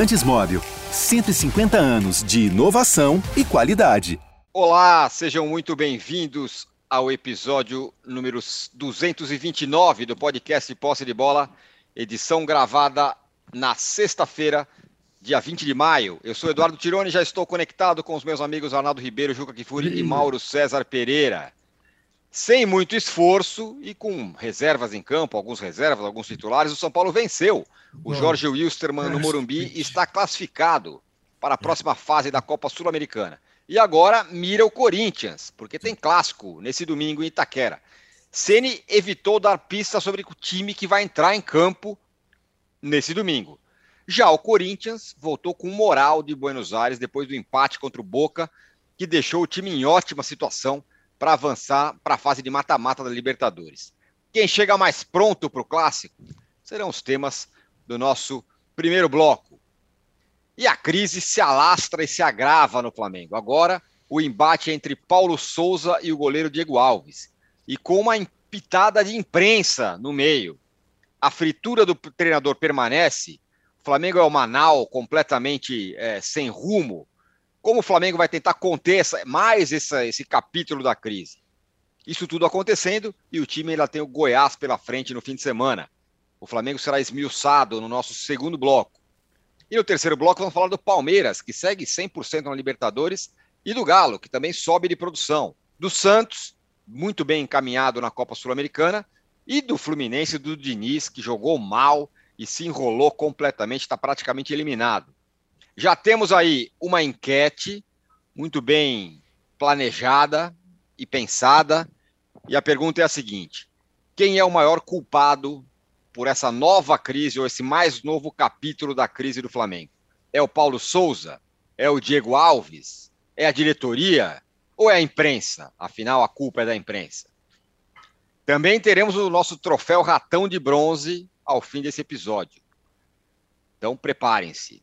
Lubrificantes Móvel. 150 anos de inovação e qualidade. Olá, sejam muito bem-vindos ao episódio número 229 do podcast Posse de Bola, edição gravada na sexta-feira, dia 20 de maio. Eu sou Eduardo Tironi, já estou conectado com os meus amigos Arnaldo Ribeiro, Juca Kifuri e Mauro César Pereira. Sem muito esforço e com reservas em campo, alguns reservas, alguns titulares, o São Paulo venceu. O Jorge Wilstermann no Morumbi está classificado para a próxima fase da Copa Sul-Americana. E agora mira o Corinthians, porque tem clássico nesse domingo em Itaquera. Ceni evitou dar pista sobre o time que vai entrar em campo nesse domingo. Já o Corinthians voltou com moral de Buenos Aires depois do empate contra o Boca, que deixou o time em ótima situação para avançar para a fase de mata-mata da Libertadores. Quem chega mais pronto para o clássico serão os temas do nosso primeiro bloco. E a crise se alastra e se agrava no Flamengo. Agora, o embate entre Paulo Souza e o goleiro Diego Alves. E com uma pitada de imprensa no meio. A fritura do treinador permanece. O Flamengo é o Manal completamente é, sem rumo como o Flamengo vai tentar conter essa, mais essa, esse capítulo da crise? Isso tudo acontecendo e o time ainda tem o Goiás pela frente no fim de semana. O Flamengo será esmiuçado no nosso segundo bloco. E no terceiro bloco vamos falar do Palmeiras, que segue 100% na Libertadores, e do Galo, que também sobe de produção. Do Santos, muito bem encaminhado na Copa Sul-Americana, e do Fluminense do Diniz, que jogou mal e se enrolou completamente, está praticamente eliminado. Já temos aí uma enquete muito bem planejada e pensada. E a pergunta é a seguinte: quem é o maior culpado por essa nova crise ou esse mais novo capítulo da crise do Flamengo? É o Paulo Souza? É o Diego Alves? É a diretoria? Ou é a imprensa? Afinal, a culpa é da imprensa. Também teremos o nosso troféu Ratão de Bronze ao fim desse episódio. Então, preparem-se.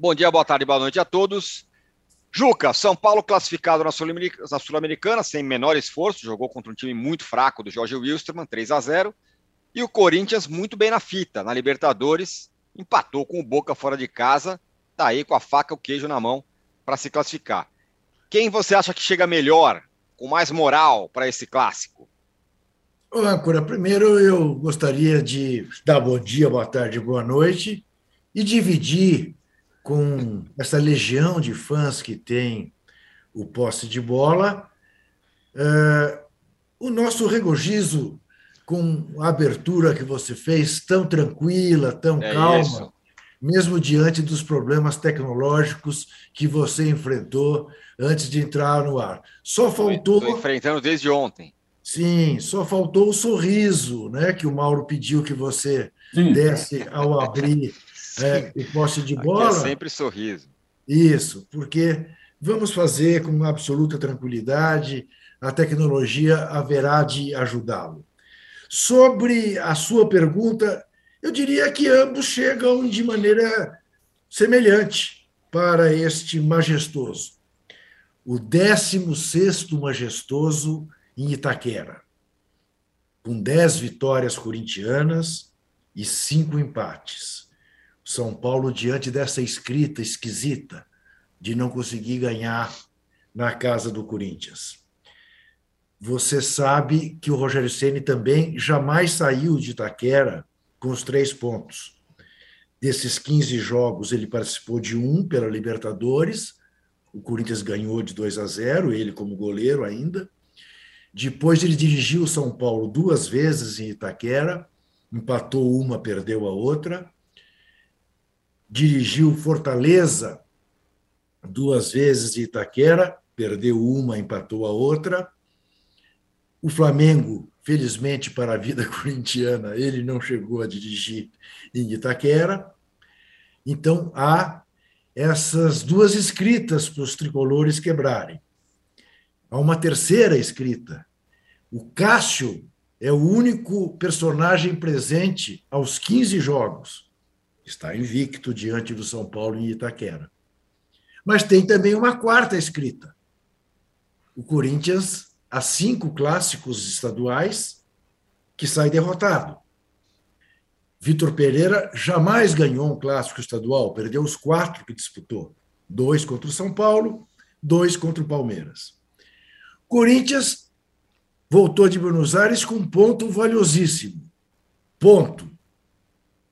Bom dia, boa tarde, boa noite a todos. Juca, São Paulo classificado na Sul-Americana sem menor esforço, jogou contra um time muito fraco do Jorge Wilstermann, 3 a 0 E o Corinthians muito bem na fita, na Libertadores, empatou com o Boca fora de casa, tá aí com a faca e o queijo na mão para se classificar. Quem você acha que chega melhor, com mais moral para esse clássico? Ô, Ancora, primeiro eu gostaria de dar bom dia, boa tarde, boa noite e dividir com essa legião de fãs que tem o posse de bola, uh, o nosso regozijo com a abertura que você fez, tão tranquila, tão é calma, isso. mesmo diante dos problemas tecnológicos que você enfrentou antes de entrar no ar. Só faltou. Estou enfrentando desde ontem. Sim, só faltou o sorriso, né, que o Mauro pediu que você Sim. desse ao abrir é, e posse de bola. Aqui é sempre sorriso. Isso, porque vamos fazer com absoluta tranquilidade, a tecnologia haverá de ajudá-lo. Sobre a sua pergunta, eu diria que ambos chegam de maneira semelhante para este majestoso. O 16 majestoso em Itaquera, com 10 vitórias corintianas e cinco empates. São Paulo diante dessa escrita esquisita de não conseguir ganhar na casa do Corinthians. Você sabe que o Rogério Ceni também jamais saiu de Itaquera com os três pontos. Desses 15 jogos, ele participou de um pela Libertadores. O Corinthians ganhou de 2 a 0, ele como goleiro ainda. Depois ele dirigiu o São Paulo duas vezes em Itaquera, empatou uma, perdeu a outra dirigiu Fortaleza duas vezes de Itaquera, perdeu uma, empatou a outra. O Flamengo, felizmente para a vida corintiana, ele não chegou a dirigir em Itaquera. Então há essas duas escritas para os tricolores quebrarem. Há uma terceira escrita. O Cássio é o único personagem presente aos 15 jogos está invicto diante do São Paulo em Itaquera. Mas tem também uma quarta escrita. O Corinthians, há cinco clássicos estaduais, que sai derrotado. Vitor Pereira jamais ganhou um clássico estadual, perdeu os quatro que disputou: dois contra o São Paulo, dois contra o Palmeiras. Corinthians voltou de Buenos Aires com um ponto valiosíssimo. Ponto.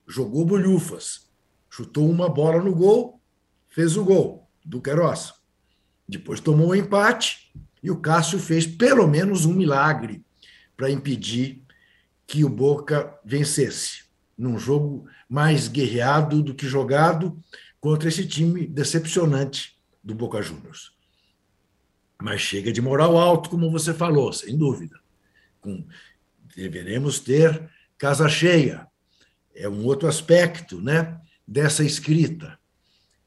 Jogou bolhufas. Chutou uma bola no gol, fez o gol do Queiroz. Depois tomou um empate e o Cássio fez pelo menos um milagre para impedir que o Boca vencesse num jogo mais guerreado do que jogado contra esse time decepcionante do Boca Juniors. Mas chega de moral alto, como você falou, sem dúvida. Com, deveremos ter casa cheia. É um outro aspecto né, dessa escrita.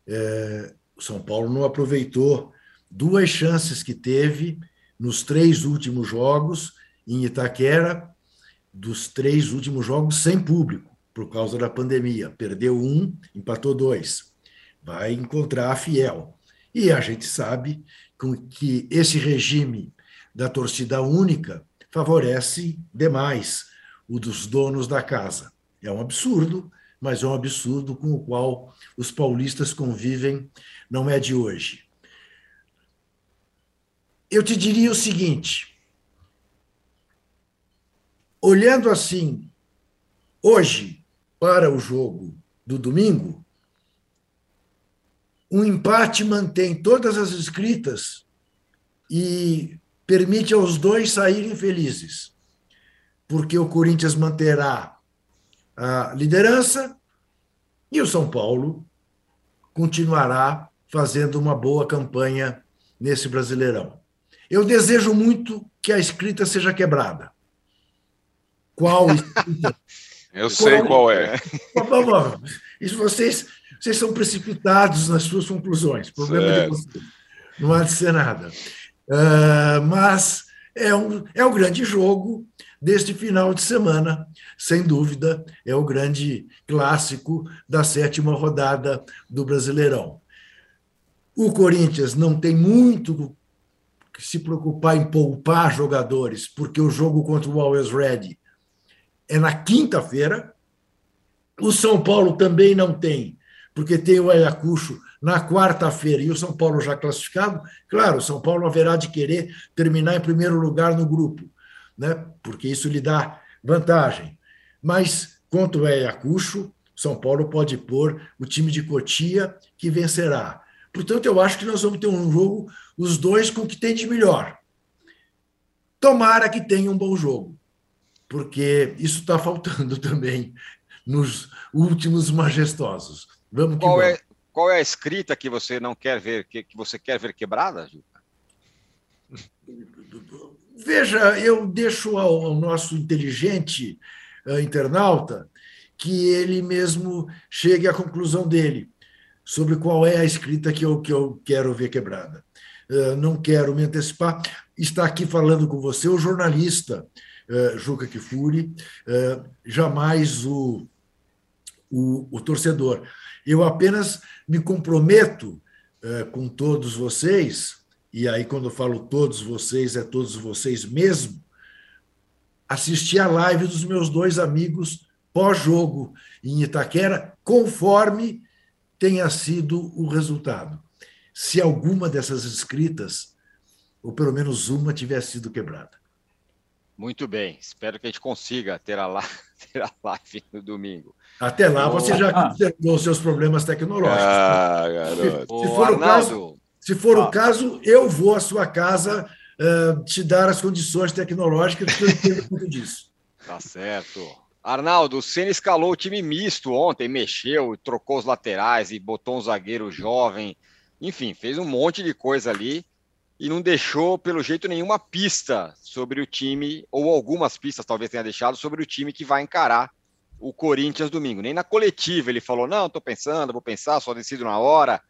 É, o São Paulo não aproveitou duas chances que teve nos três últimos jogos em Itaquera, dos três últimos jogos sem público, por causa da pandemia. Perdeu um, empatou dois. Vai encontrar a Fiel. E a gente sabe que esse regime da torcida única favorece demais o dos donos da casa. É um absurdo, mas é um absurdo com o qual os paulistas convivem, não é de hoje. Eu te diria o seguinte: olhando assim, hoje, para o jogo do domingo, um empate mantém todas as escritas e permite aos dois saírem felizes, porque o Corinthians manterá a liderança e o São Paulo continuará fazendo uma boa campanha nesse Brasileirão. Eu desejo muito que a escrita seja quebrada. Qual escrita? Eu sei qual é. Isso vocês vocês são precipitados nas suas conclusões. Problema certo. de vocês. Não há de ser nada. Uh, mas é um, é um grande jogo deste final de semana, sem dúvida, é o grande clássico da sétima rodada do Brasileirão. O Corinthians não tem muito que se preocupar em poupar jogadores, porque o jogo contra o Always Ready é na quinta-feira. O São Paulo também não tem, porque tem o Ayacucho na quarta-feira e o São Paulo já classificado, claro, o São Paulo haverá de querer terminar em primeiro lugar no grupo, né? porque isso lhe dá vantagem. Mas, quanto é Ayacucho, São Paulo pode pôr o time de Cotia, que vencerá. Portanto, eu acho que nós vamos ter um jogo, os dois com o que tem de melhor. Tomara que tenha um bom jogo, porque isso está faltando também nos últimos majestosos. Vamos qual vamos. É, qual é a escrita que você não quer ver, que, que você quer ver quebrada, Gil? Veja, eu deixo ao, ao nosso inteligente uh, internauta que ele mesmo chegue à conclusão dele sobre qual é a escrita que eu, que eu quero ver quebrada. Uh, não quero me antecipar. Está aqui falando com você o jornalista uh, Juca Kifuri, jamais o, o, o torcedor. Eu apenas me comprometo com todos vocês, e aí, quando eu falo todos vocês, é todos vocês mesmo, assistir a live dos meus dois amigos pós-jogo em Itaquera, conforme tenha sido o resultado. Se alguma dessas escritas, ou pelo menos uma, tiver sido quebrada. Muito bem, espero que a gente consiga ter a live, ter a live no domingo. Até lá você já consertou os seus problemas tecnológicos. Ah, garoto. Se, for, o caso, se for ah. o caso, eu vou à sua casa uh, te dar as condições tecnológicas que eu entendo tudo disso. Tá certo. Arnaldo, o Senna escalou o time misto ontem, mexeu, trocou os laterais e botou um zagueiro jovem. Enfim, fez um monte de coisa ali e não deixou, pelo jeito, nenhuma pista sobre o time, ou algumas pistas talvez tenha deixado, sobre o time que vai encarar o Corinthians domingo. Nem na coletiva ele falou: não, estou pensando, vou pensar, só decido na hora.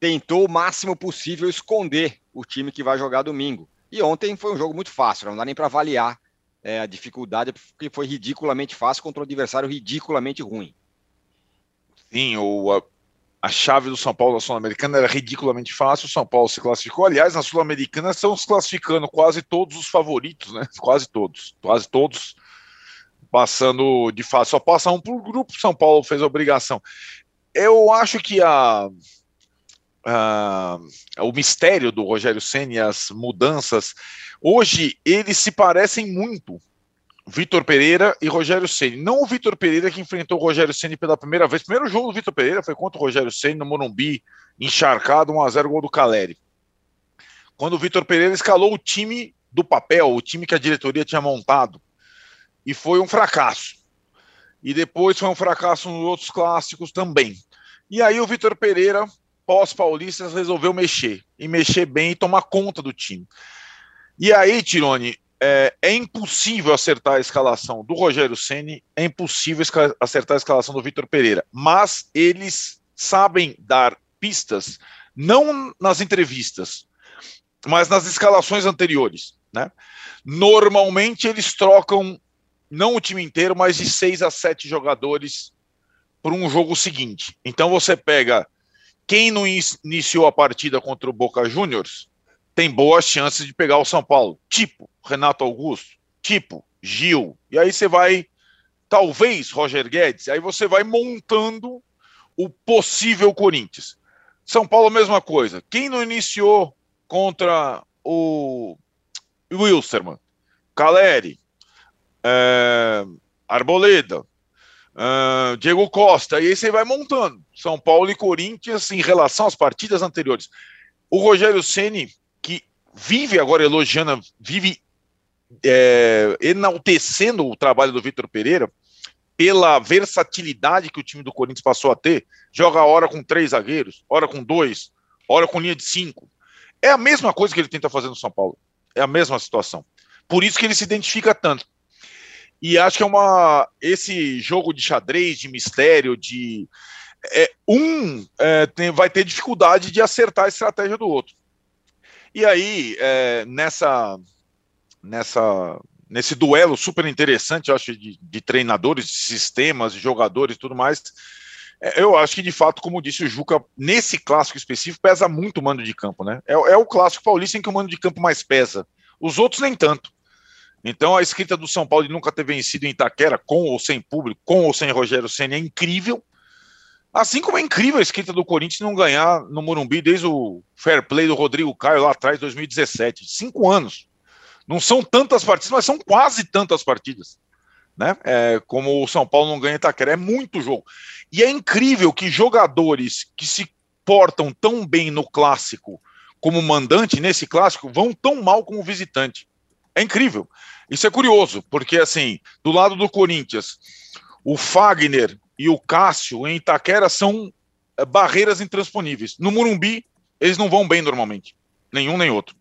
Tentou o máximo possível esconder o time que vai jogar domingo. E ontem foi um jogo muito fácil, não dá nem para avaliar é, a dificuldade, porque foi ridiculamente fácil contra um adversário ridiculamente ruim. Sim, o, a, a chave do São Paulo na Sul-Americana era ridiculamente fácil, o São Paulo se classificou. Aliás, na Sul-Americana estão se classificando quase todos os favoritos, né? Quase todos, quase todos passando de fase. Só passa um por grupo, São Paulo fez a obrigação. Eu acho que a, a o mistério do Rogério Senna e as mudanças, hoje eles se parecem muito. Vitor Pereira e Rogério Ceni. Não o Vitor Pereira que enfrentou o Rogério Ceni pela primeira vez. Primeiro jogo do Vitor Pereira foi contra o Rogério Ceni no Morumbi, encharcado 1 a 0 gol do Caleri. Quando o Vitor Pereira escalou o time do papel, o time que a diretoria tinha montado, e foi um fracasso. E depois foi um fracasso nos outros clássicos também. E aí o Vitor Pereira, pós-paulistas, resolveu mexer, e mexer bem e tomar conta do time. E aí, Tirone, é, é, impossível acertar a escalação do Rogério Ceni, é impossível acertar a escalação do Vitor Pereira, mas eles sabem dar pistas, não nas entrevistas, mas nas escalações anteriores. Né? Normalmente eles trocam não o time inteiro, mas de seis a sete jogadores para um jogo seguinte. Então você pega quem não iniciou a partida contra o Boca Juniors, tem boas chances de pegar o São Paulo. Tipo Renato Augusto, tipo Gil. E aí você vai, talvez Roger Guedes, aí você vai montando o possível Corinthians. São Paulo, mesma coisa. Quem não iniciou contra o Wilstermann? Caleri, é, Arboleda, é, Diego Costa, e aí você vai montando. São Paulo e Corinthians em relação às partidas anteriores. O Rogério Ceni vive agora elogiando, vive é, enaltecendo o trabalho do Vitor Pereira pela versatilidade que o time do Corinthians passou a ter. Joga hora com três zagueiros, hora com dois, hora com linha de cinco. É a mesma coisa que ele tenta fazer no São Paulo. É a mesma situação. Por isso que ele se identifica tanto. E acho que é uma esse jogo de xadrez, de mistério, de é, um é, tem, vai ter dificuldade de acertar a estratégia do outro. E aí, é, nessa, nessa, nesse duelo super interessante, acho, de, de treinadores, de sistemas, de jogadores e tudo mais, é, eu acho que, de fato, como disse o Juca, nesse clássico específico, pesa muito o mando de campo, né? É, é o clássico paulista em que o mando de campo mais pesa. Os outros nem tanto. Então, a escrita do São Paulo de nunca ter vencido em Itaquera, com ou sem público, com ou sem Rogério Senna, é incrível. Assim como é incrível a escrita do Corinthians não ganhar no Morumbi desde o fair play do Rodrigo Caio lá atrás, 2017. Cinco anos. Não são tantas partidas, mas são quase tantas partidas. Né? É, como o São Paulo não ganha Itaquera. É muito jogo. E é incrível que jogadores que se portam tão bem no clássico como mandante, nesse clássico, vão tão mal como visitante. É incrível. Isso é curioso, porque assim, do lado do Corinthians, o Fagner e o Cássio em Itaquera são eh, barreiras intransponíveis. No Murumbi, eles não vão bem normalmente. Nenhum nem outro.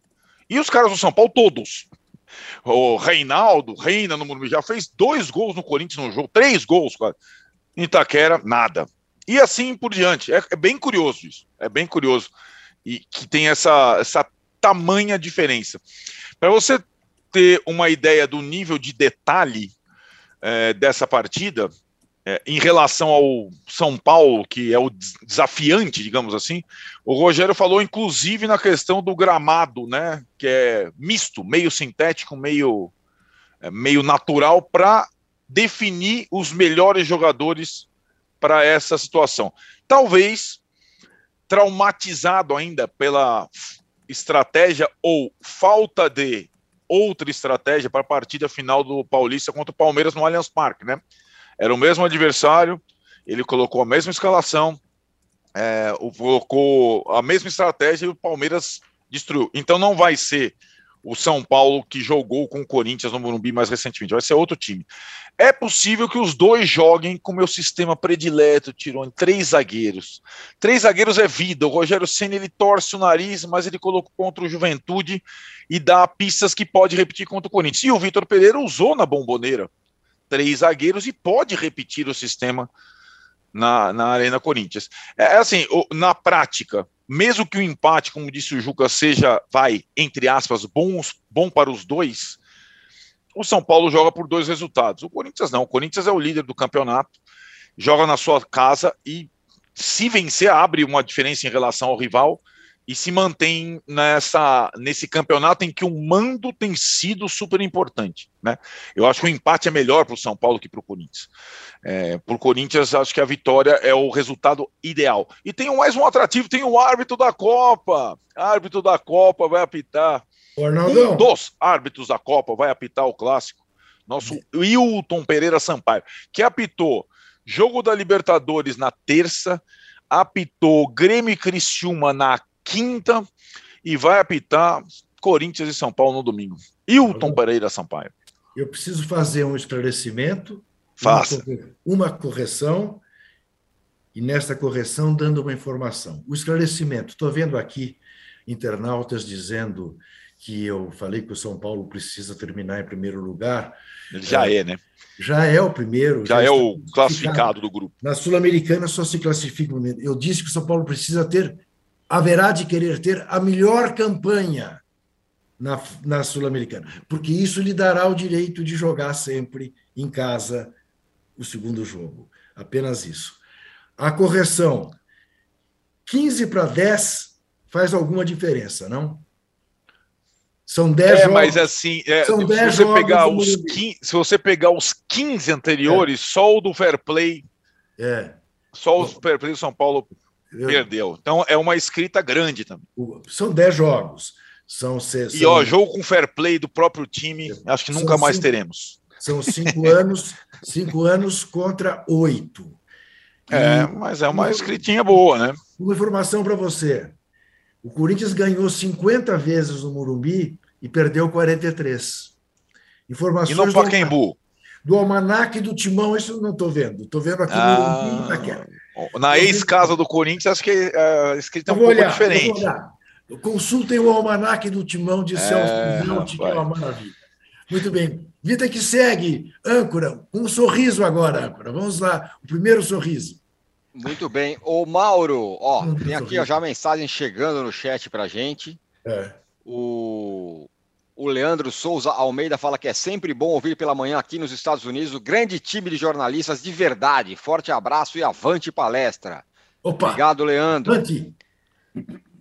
E os caras do São Paulo, todos. O Reinaldo, Reina no Murumbi, já fez dois gols no Corinthians no jogo, três gols, cara. Em Itaquera, nada. E assim por diante. É, é bem curioso isso. É bem curioso. E que tem essa, essa tamanha diferença. Para você ter uma ideia do nível de detalhe é, dessa partida, é, em relação ao São Paulo, que é o desafiante, digamos assim, o Rogério falou inclusive na questão do gramado, né, que é misto, meio sintético, meio, é, meio natural, para definir os melhores jogadores para essa situação. Talvez traumatizado ainda pela estratégia ou falta de outra estratégia para a partida final do Paulista contra o Palmeiras no Allianz Parque, né? Era o mesmo adversário, ele colocou a mesma escalação, é, colocou a mesma estratégia e o Palmeiras destruiu. Então não vai ser o São Paulo que jogou com o Corinthians no Morumbi mais recentemente, vai ser outro time. É possível que os dois joguem com o meu sistema predileto, Tirone, três zagueiros. Três zagueiros é vida. O Rogério Senna ele torce o nariz, mas ele colocou contra o Juventude e dá pistas que pode repetir contra o Corinthians. E o Vitor Pereira usou na bomboneira três zagueiros e pode repetir o sistema na, na Arena Corinthians. É, é assim, na prática, mesmo que o empate, como disse o Juca, seja, vai, entre aspas, bons, bom para os dois, o São Paulo joga por dois resultados. O Corinthians não. O Corinthians é o líder do campeonato, joga na sua casa e, se vencer, abre uma diferença em relação ao rival e se mantém nessa, nesse campeonato em que o mando tem sido super importante. Né? Eu acho que o empate é melhor para o São Paulo que para o Corinthians. É, para o Corinthians, acho que a vitória é o resultado ideal. E tem mais um atrativo: tem o árbitro da Copa. Árbitro da Copa vai apitar. Um dos árbitros da Copa vai apitar o clássico. Nosso Wilton Pereira Sampaio, que apitou jogo da Libertadores na terça, apitou Grêmio e Criciúma na quinta e vai apitar Corinthians e São Paulo no domingo. Hilton Pereira Sampaio. Eu preciso fazer um esclarecimento, Faça. uma correção, e nesta correção dando uma informação. O esclarecimento, estou vendo aqui internautas dizendo que eu falei que o São Paulo precisa terminar em primeiro lugar. Ele já é, é né? Já é o primeiro. Já, já é o classificado do grupo. Na Sul-Americana só se classifica. Eu disse que o São Paulo precisa ter haverá de querer ter a melhor campanha na, na Sul-Americana, porque isso lhe dará o direito de jogar sempre em casa o segundo jogo. Apenas isso. A correção: 15 para 10 faz alguma diferença, não? São 10 é, jogos. mas assim, é, se, você pegar os 15, se você pegar os 15 anteriores, é. só o do Fair Play. É. Só o Fair Play do São Paulo Perdeu. Então é uma escrita grande também. São 10 jogos. São, são, e ó, jogo com fair play do próprio time, acho que nunca mais cinco, teremos. São cinco anos, cinco anos contra oito. É, mas é uma escritinha boa, né? Uma informação para você. O Corinthians ganhou 50 vezes no Morumbi e perdeu 43. Informações e no Pacaembu? Do, do Almanac do Timão, isso não estou vendo. Estou vendo aqui ah, no Morumbi. Na ex-casa do Corinthians, acho que é, a escrita é um pouco olhar, diferente. Consultem o almanac do Timão de Celso é, que é uma maravilha. Muito bem. Vida que segue, âncora, um sorriso agora, âncora. Vamos lá, o primeiro sorriso. Muito bem. Ô, Mauro, ó, tem aqui ó, já mensagem chegando no chat pra gente. É. O o Leandro Souza Almeida fala que é sempre bom ouvir pela manhã aqui nos Estados Unidos o grande time de jornalistas de verdade. Forte abraço e avante palestra. Opa! Obrigado, Leandro. Avante.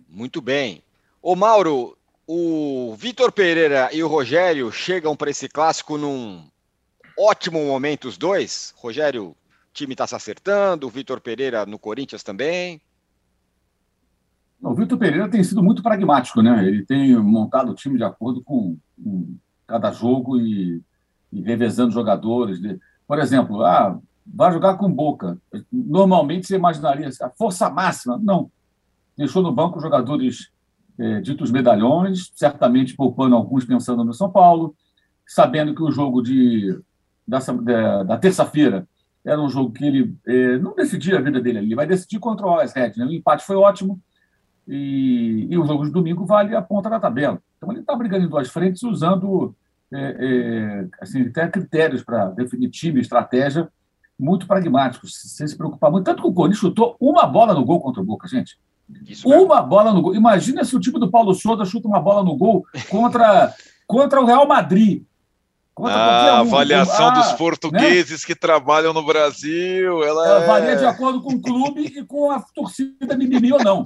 Muito bem. Ô, Mauro, o Vitor Pereira e o Rogério chegam para esse clássico num ótimo momento, os dois. Rogério, o time está se acertando, o Vitor Pereira no Corinthians também. O Vitor Pereira tem sido muito pragmático, né? Ele tem montado o time de acordo com, com cada jogo e, e, revezando jogadores. Por exemplo, ah, vai jogar com Boca. Normalmente você imaginaria a força máxima. Não. Deixou no banco jogadores é, ditos medalhões, certamente poupando alguns pensando no São Paulo, sabendo que o jogo de, da, da, terça-feira era um jogo que ele é, não decidia a vida dele ali, vai decidir contra o Alex Red. Né? O empate foi ótimo e, e o jogo de domingo vale a ponta da tabela. Então ele está brigando em duas frentes usando é, é, assim, até critérios para definir time, estratégia muito pragmáticos, sem se preocupar muito. Tanto que o Corinthians chutou uma bola no gol contra o Boca, gente. uma bola no gol. Imagina se o time do Paulo Souza chuta uma bola no gol contra, contra o Real Madrid. Contra ah, a avaliação ah, dos portugueses né? que trabalham no Brasil. Ela, ela é... varia de acordo com o clube e com a torcida mimimi ou não.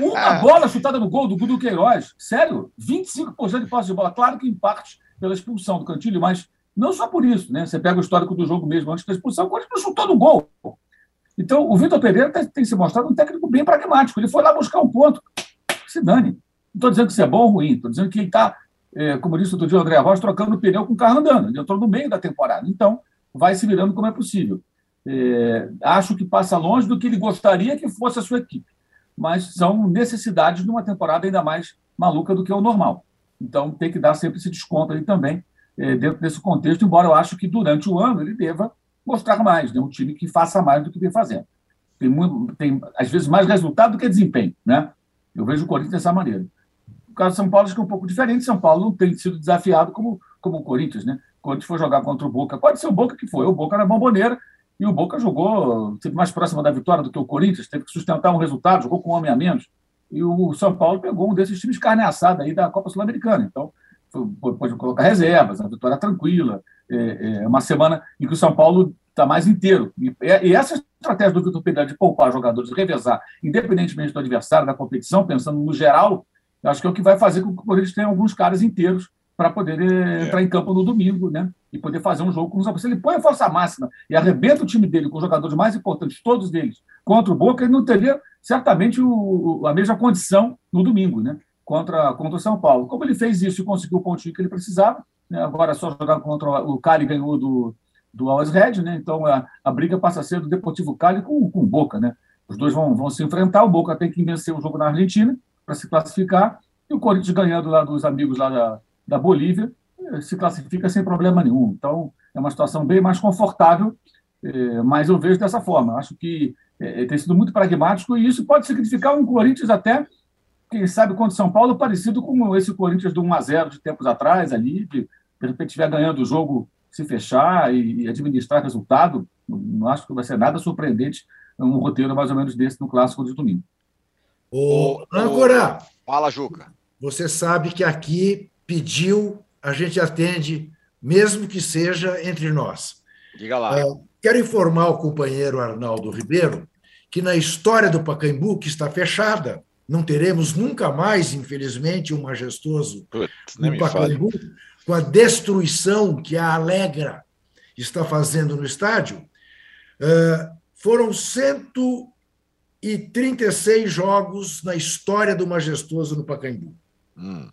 Uma bola chutada no gol do Gudo Queiroz. Sério, 25% de posse de bola. Claro que em parte pela expulsão do Cantilho, mas não só por isso, né? Você pega o histórico do jogo mesmo antes da expulsão, o Corinthians chutou no gol. Então, o Vitor Pereira tem, tem, se mostrado um técnico bem pragmático. Ele foi lá buscar um ponto. Se dane. Não estou dizendo que isso é bom ou ruim, estou dizendo que ele está, é, como disse outro dia o André Rocha, trocando o pneu com o carro andando. Ele entrou no meio da temporada. Então, vai se virando como é possível. É, acho que passa longe do que ele gostaria que fosse a sua equipe mas são necessidades de uma temporada ainda mais maluca do que o normal. Então, tem que dar sempre esse desconto aí também, é, dentro desse contexto, embora eu acho que durante o ano ele deva mostrar mais, né? um time que faça mais do que vem fazendo. Tem, muito, tem às vezes, mais resultado do que desempenho. Né? Eu vejo o Corinthians dessa maneira. O caso do São Paulo acho que é um pouco diferente. São Paulo não tem sido desafiado como, como o Corinthians. Né? Quando for jogar contra o Boca, pode ser o Boca que foi. O Boca na bomboneira, e o Boca jogou, teve mais próximo da vitória do que o Corinthians, teve que sustentar um resultado, jogou com um homem a menos. E o São Paulo pegou um desses times carne assada aí da Copa Sul-Americana. Então, pode colocar reservas, a vitória tranquila. É, é uma semana em que o São Paulo está mais inteiro. E, e, essa estratégia do Vitor Pereira de poupar jogadores, revezar, independentemente do adversário, da competição, pensando no geral, acho que é o que vai fazer com que o Corinthians tenha alguns caras inteiros para poder é. entrar em campo no domingo, né? E poder fazer um jogo com os Se ele põe a força máxima e arrebenta o time dele com os jogadores mais importantes, todos eles, contra o Boca, ele não teria certamente o, a mesma condição no domingo, né? Contra, contra o São Paulo. Como ele fez isso e conseguiu o pontinho que ele precisava, né? agora só jogar contra o Cali ganhou do, do Always Red, né? Então a, a briga passa a ser do Deportivo Cali com, com o Boca, né? Os dois vão, vão se enfrentar, o Boca tem que vencer o jogo na Argentina para se classificar, e o Corinthians ganhando lá dos amigos lá da, da Bolívia, eh, se classifica sem problema nenhum. Então, é uma situação bem mais confortável, eh, mas eu vejo dessa forma. Acho que eh, tem sido muito pragmático e isso pode significar um Corinthians até, quem sabe, contra São Paulo, parecido com esse Corinthians do 1 a 0 de tempos atrás, ali, de, de repente estiver ganhando o jogo, se fechar e administrar resultado. Não acho que vai ser nada surpreendente um roteiro mais ou menos desse no clássico de domingo. Ô, Âncora! Fala, Juca. Você sabe que aqui pediu, a gente atende, mesmo que seja entre nós. Diga lá. Uh, quero informar o companheiro Arnaldo Ribeiro que na história do Pacaembu, que está fechada, não teremos nunca mais, infelizmente, um majestoso Putz, no Pacaembu, com a destruição que a Alegra está fazendo no estádio, uh, foram 136 jogos na história do majestoso no Pacaembu. Hum.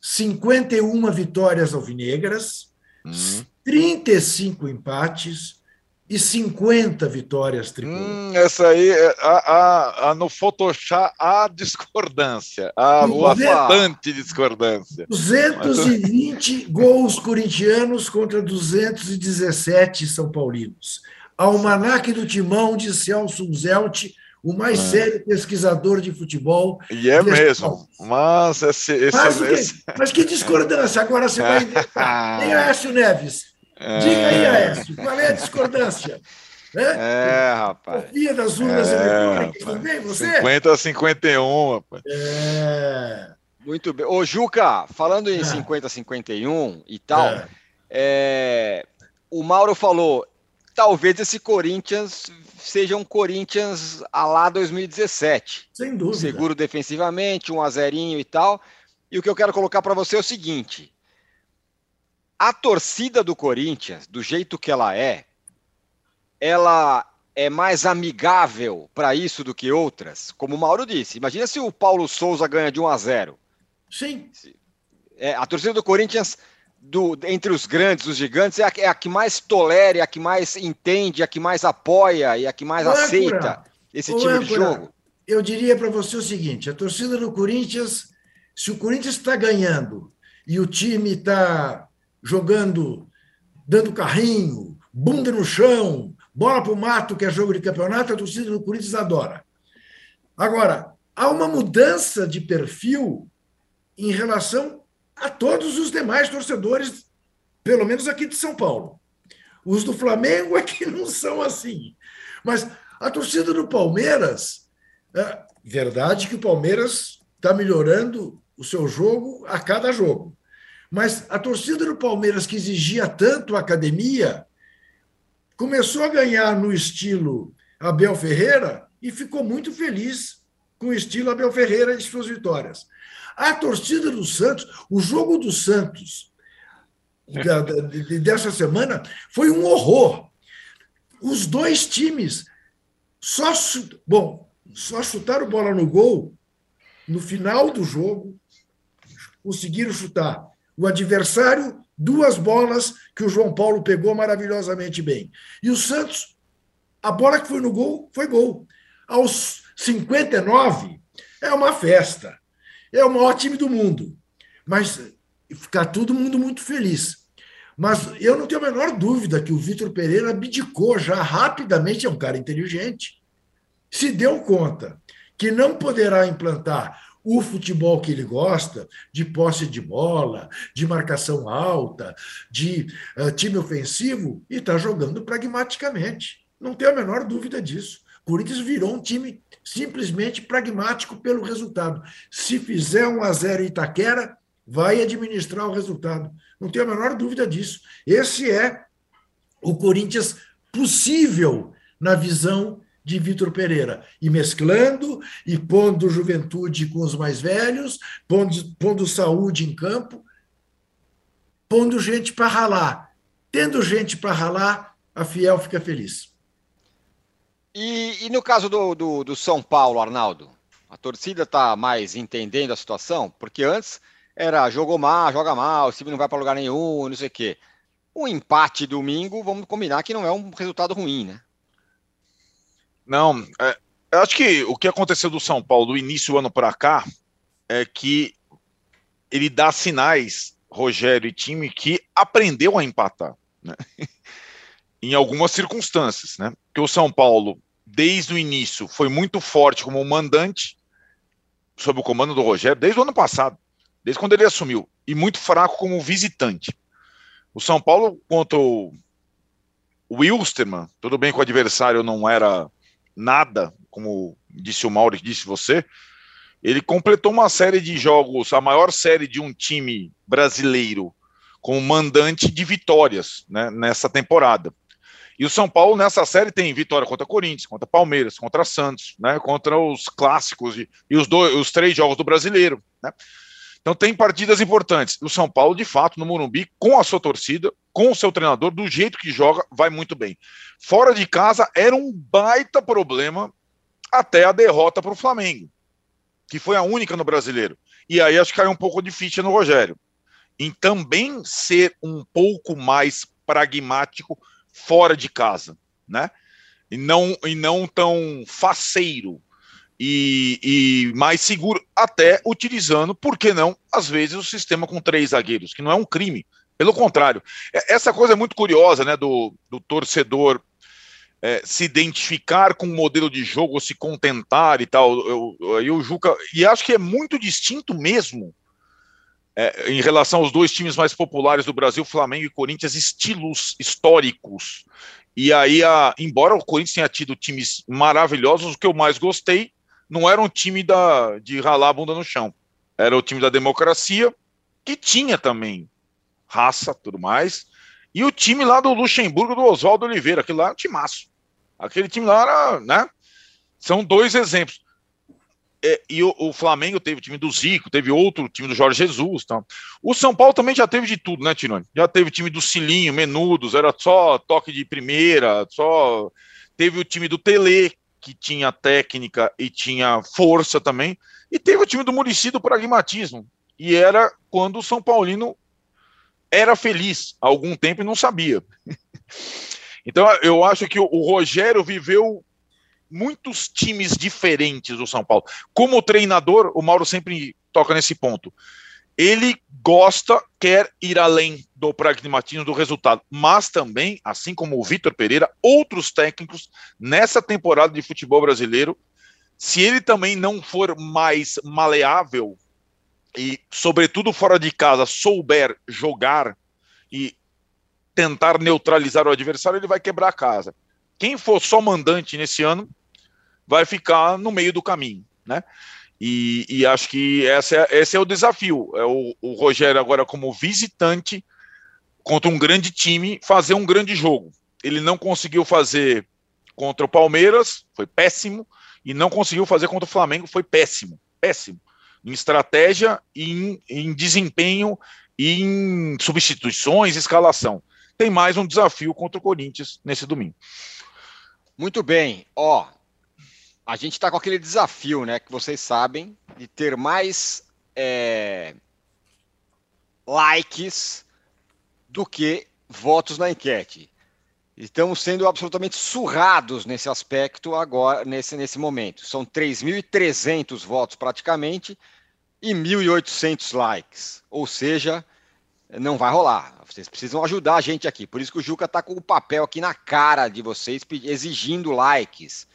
51 vitórias alvinegras, uhum. 35 empates e 50 vitórias tricolores. Hum, essa aí, é, a, a, a, no Photoshop, há discordância, há bastante discordância. 220 gols corintianos contra 217 são paulinos. Almanac do Timão de Celso Zelt o mais é. sério pesquisador de futebol. E é mesmo. Mas esse. esse, mas, esse... mas que discordância! Agora você vai inventar. Tem Aécio Neves. É... Diga aí, Aécio, qual é a discordância? É, é rapaz. Confia das urnas é, eletrônicas também, você? 50 a 51, rapaz. É. Muito bem. Ô, Juca, falando em é. 50 a 51 e tal, é. é. o Mauro falou: talvez esse Corinthians seja um Corinthians a lá 2017. Sem dúvida. Seguro defensivamente, um a zerinho e tal. E o que eu quero colocar para você é o seguinte: a torcida do Corinthians, do jeito que ela é, ela é mais amigável para isso do que outras. Como o Mauro disse, imagina se o Paulo Souza ganha de 1 a 0. Sim. É, a torcida do Corinthians do, entre os grandes, os gigantes, é a, é a, que mais tolera, é a que mais entende, é a que mais apoia e a que mais aceita esse tipo de jogo. Eu diria para você o seguinte: a torcida do Corinthians, se o Corinthians está ganhando e o time está jogando, dando carrinho, bunda no chão, bola para o mato, que é jogo de campeonato, a torcida do Corinthians adora. Agora, há uma mudança de perfil em relação a todos os demais torcedores, pelo menos aqui de São Paulo. Os do Flamengo é que não são assim. Mas a torcida do Palmeiras, é verdade que o Palmeiras está melhorando o seu jogo a cada jogo. Mas a torcida do Palmeiras, que exigia tanto a academia, começou a ganhar no estilo Abel Ferreira e ficou muito feliz com o estilo Abel Ferreira e suas vitórias. A torcida do Santos, o jogo do Santos da, da, dessa semana foi um horror. Os dois times só, bom, só chutaram bola no gol no final do jogo, conseguiram chutar o adversário duas bolas que o João Paulo pegou maravilhosamente bem. E o Santos, a bola que foi no gol, foi gol. Aos 59, é uma festa é o maior time do mundo. Mas ficar todo mundo muito feliz. Mas eu não tenho a menor dúvida que o Vitor Pereira abdicou já rapidamente, é um cara inteligente. Se deu conta que não poderá implantar o futebol que ele gosta, de posse de bola, de marcação alta, de uh, time ofensivo, e está jogando pragmaticamente. Não tenho a menor dúvida disso. Corinthians virou um time simplesmente pragmático pelo resultado. Se fizer um a 0 em Itaquera, vai administrar o resultado. Não tenho a menor dúvida disso. Esse é o Corinthians possível na visão de Vitor Pereira, e mesclando, e pondo juventude com os mais velhos, pondo, pondo saúde em campo, pondo gente para ralar. Tendo gente para ralar, a Fiel fica feliz. E, e no caso do, do, do, São Paulo, Arnaldo, a torcida está mais entendendo a situação? Porque antes era jogou mal, joga mal, o time não vai para lugar nenhum, não sei o quê. Um empate domingo, vamos combinar que não é um resultado ruim, né? Não, é, eu acho que o que aconteceu do São Paulo do início do ano para cá é que ele dá sinais, Rogério e time, que aprendeu a empatar, né? em algumas circunstâncias, né? Que o São Paulo, desde o início, foi muito forte como mandante, sob o comando do Rogério, desde o ano passado, desde quando ele assumiu, e muito fraco como visitante. O São Paulo contra o Wilstermann, tudo bem que o adversário não era nada, como disse o Mauro, disse você, ele completou uma série de jogos, a maior série de um time brasileiro como mandante de vitórias né, nessa temporada. E o São Paulo nessa série tem vitória contra Corinthians, contra Palmeiras, contra Santos, né, contra os clássicos e, e os, dois, os três jogos do Brasileiro. Né? Então tem partidas importantes. O São Paulo, de fato, no Morumbi, com a sua torcida, com o seu treinador, do jeito que joga, vai muito bem. Fora de casa era um baita problema até a derrota para o Flamengo, que foi a única no Brasileiro. E aí acho que caiu um pouco de ficha no Rogério. Em também ser um pouco mais pragmático fora de casa, né? E não, e não tão faceiro e, e, mais seguro, até utilizando, por que não, às vezes, o sistema com três zagueiros, que não é um crime. Pelo contrário, é, essa coisa é muito curiosa, né, do, do torcedor é, se identificar com o modelo de jogo, se contentar e tal. Eu, eu, eu, Juca, e acho que é muito distinto mesmo é, em relação aos dois times mais populares do Brasil, Flamengo e Corinthians, estilos históricos. E aí, a, embora o Corinthians tenha tido times maravilhosos, o que eu mais gostei não era um time da, de ralar a bunda no chão. Era o time da democracia, que tinha também raça, tudo mais. E o time lá do Luxemburgo, do Oswaldo Oliveira, aquele lá era um timaço. Aquele time lá era, né? São dois exemplos. É, e o, o, Flamengo teve o time do Zico, teve outro time do Jorge Jesus. Tá? O São Paulo também já teve de tudo, né, Tirone? Já teve o time do Cilinho, Menudos, era só toque de primeira, só. Teve o time do Tele, que tinha técnica e tinha força também. E teve o time do Murici do pragmatismo. E era quando o São Paulino era feliz há algum tempo e não sabia. então eu acho que o Rogério viveu muitos times diferentes do São Paulo. Como treinador, o Mauro sempre toca nesse ponto. Ele gosta, quer ir além do pragmatismo do resultado, mas também, assim como o Vitor Pereira, outros técnicos nessa temporada de futebol brasileiro, se ele também não for mais maleável e, sobretudo fora de casa, souber jogar e tentar neutralizar o adversário, ele vai quebrar a casa. Quem for só mandante nesse ano vai ficar no meio do caminho, né? E, e acho que essa é, esse é o desafio. É o, o Rogério agora como visitante contra um grande time fazer um grande jogo. Ele não conseguiu fazer contra o Palmeiras, foi péssimo, e não conseguiu fazer contra o Flamengo, foi péssimo, péssimo. Em estratégia, em, em desempenho, em substituições, escalação. Tem mais um desafio contra o Corinthians nesse domingo. Muito bem. Ó, a gente está com aquele desafio, né? Que vocês sabem, de ter mais é, likes do que votos na enquete. Estamos sendo absolutamente surrados nesse aspecto agora, nesse, nesse momento. São 3.300 votos praticamente e 1.800 likes. Ou seja, não vai rolar. Vocês precisam ajudar a gente aqui. Por isso que o Juca está com o papel aqui na cara de vocês, exigindo likes.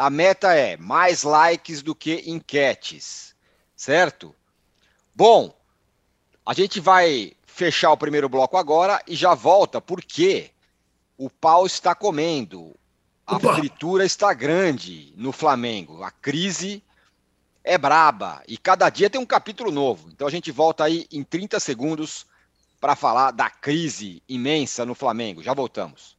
A meta é mais likes do que enquetes, certo? Bom, a gente vai fechar o primeiro bloco agora e já volta, porque o pau está comendo, a Opa. fritura está grande no Flamengo, a crise é braba e cada dia tem um capítulo novo. Então a gente volta aí em 30 segundos para falar da crise imensa no Flamengo. Já voltamos.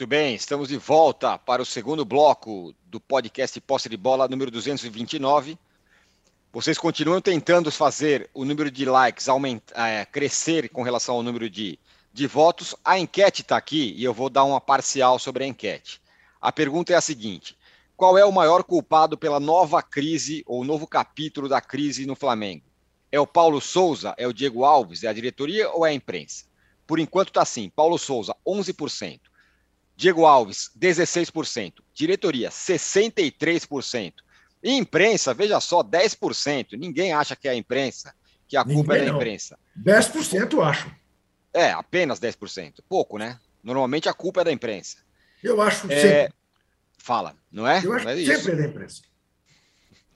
Muito bem, estamos de volta para o segundo bloco do podcast Posse de Bola número 229. Vocês continuam tentando fazer o número de likes aumentar, é, crescer com relação ao número de, de votos. A enquete está aqui e eu vou dar uma parcial sobre a enquete. A pergunta é a seguinte: qual é o maior culpado pela nova crise ou novo capítulo da crise no Flamengo? É o Paulo Souza? É o Diego Alves? É a diretoria ou é a imprensa? Por enquanto está assim: Paulo Souza, 11%. Diego Alves, 16%. Diretoria, 63%. E imprensa, veja só, 10%. Ninguém acha que é a imprensa, que a culpa Ninguém é da imprensa. 10% eu acho. É, apenas 10%. Pouco, né? Normalmente a culpa é da imprensa. Eu acho é... sempre. Fala, não é? Eu acho é sempre é da imprensa.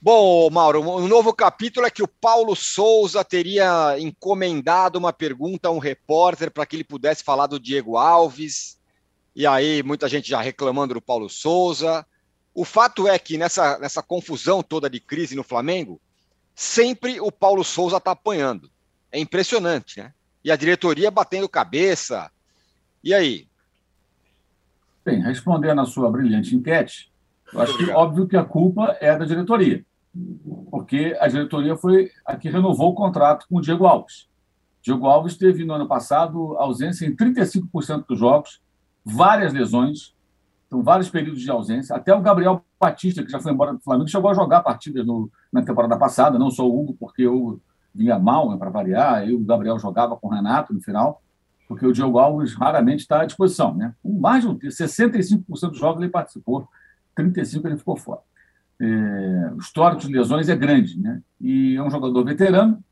Bom, Mauro, um novo capítulo é que o Paulo Souza teria encomendado uma pergunta a um repórter para que ele pudesse falar do Diego Alves. E aí, muita gente já reclamando do Paulo Souza. O fato é que nessa, nessa confusão toda de crise no Flamengo, sempre o Paulo Souza está apanhando. É impressionante, né? E a diretoria batendo cabeça. E aí? Bem, respondendo à sua brilhante enquete, eu acho que óbvio que a culpa é da diretoria, porque a diretoria foi a que renovou o contrato com o Diego Alves. Diego Alves teve no ano passado ausência em 35% dos jogos, várias lesões, então vários períodos de ausência. Até o Gabriel Batista, que já foi embora do Flamengo, chegou a jogar partidas no, na temporada passada, não só o Hugo, porque eu vinha mal né, para variar, e o Gabriel jogava com o Renato no final, porque o Diogo Alves raramente está à disposição. Né? Mais de 65% dos jogos ele participou, 35% ele ficou fora. É, o histórico de lesões é grande, né? e é um jogador veterano,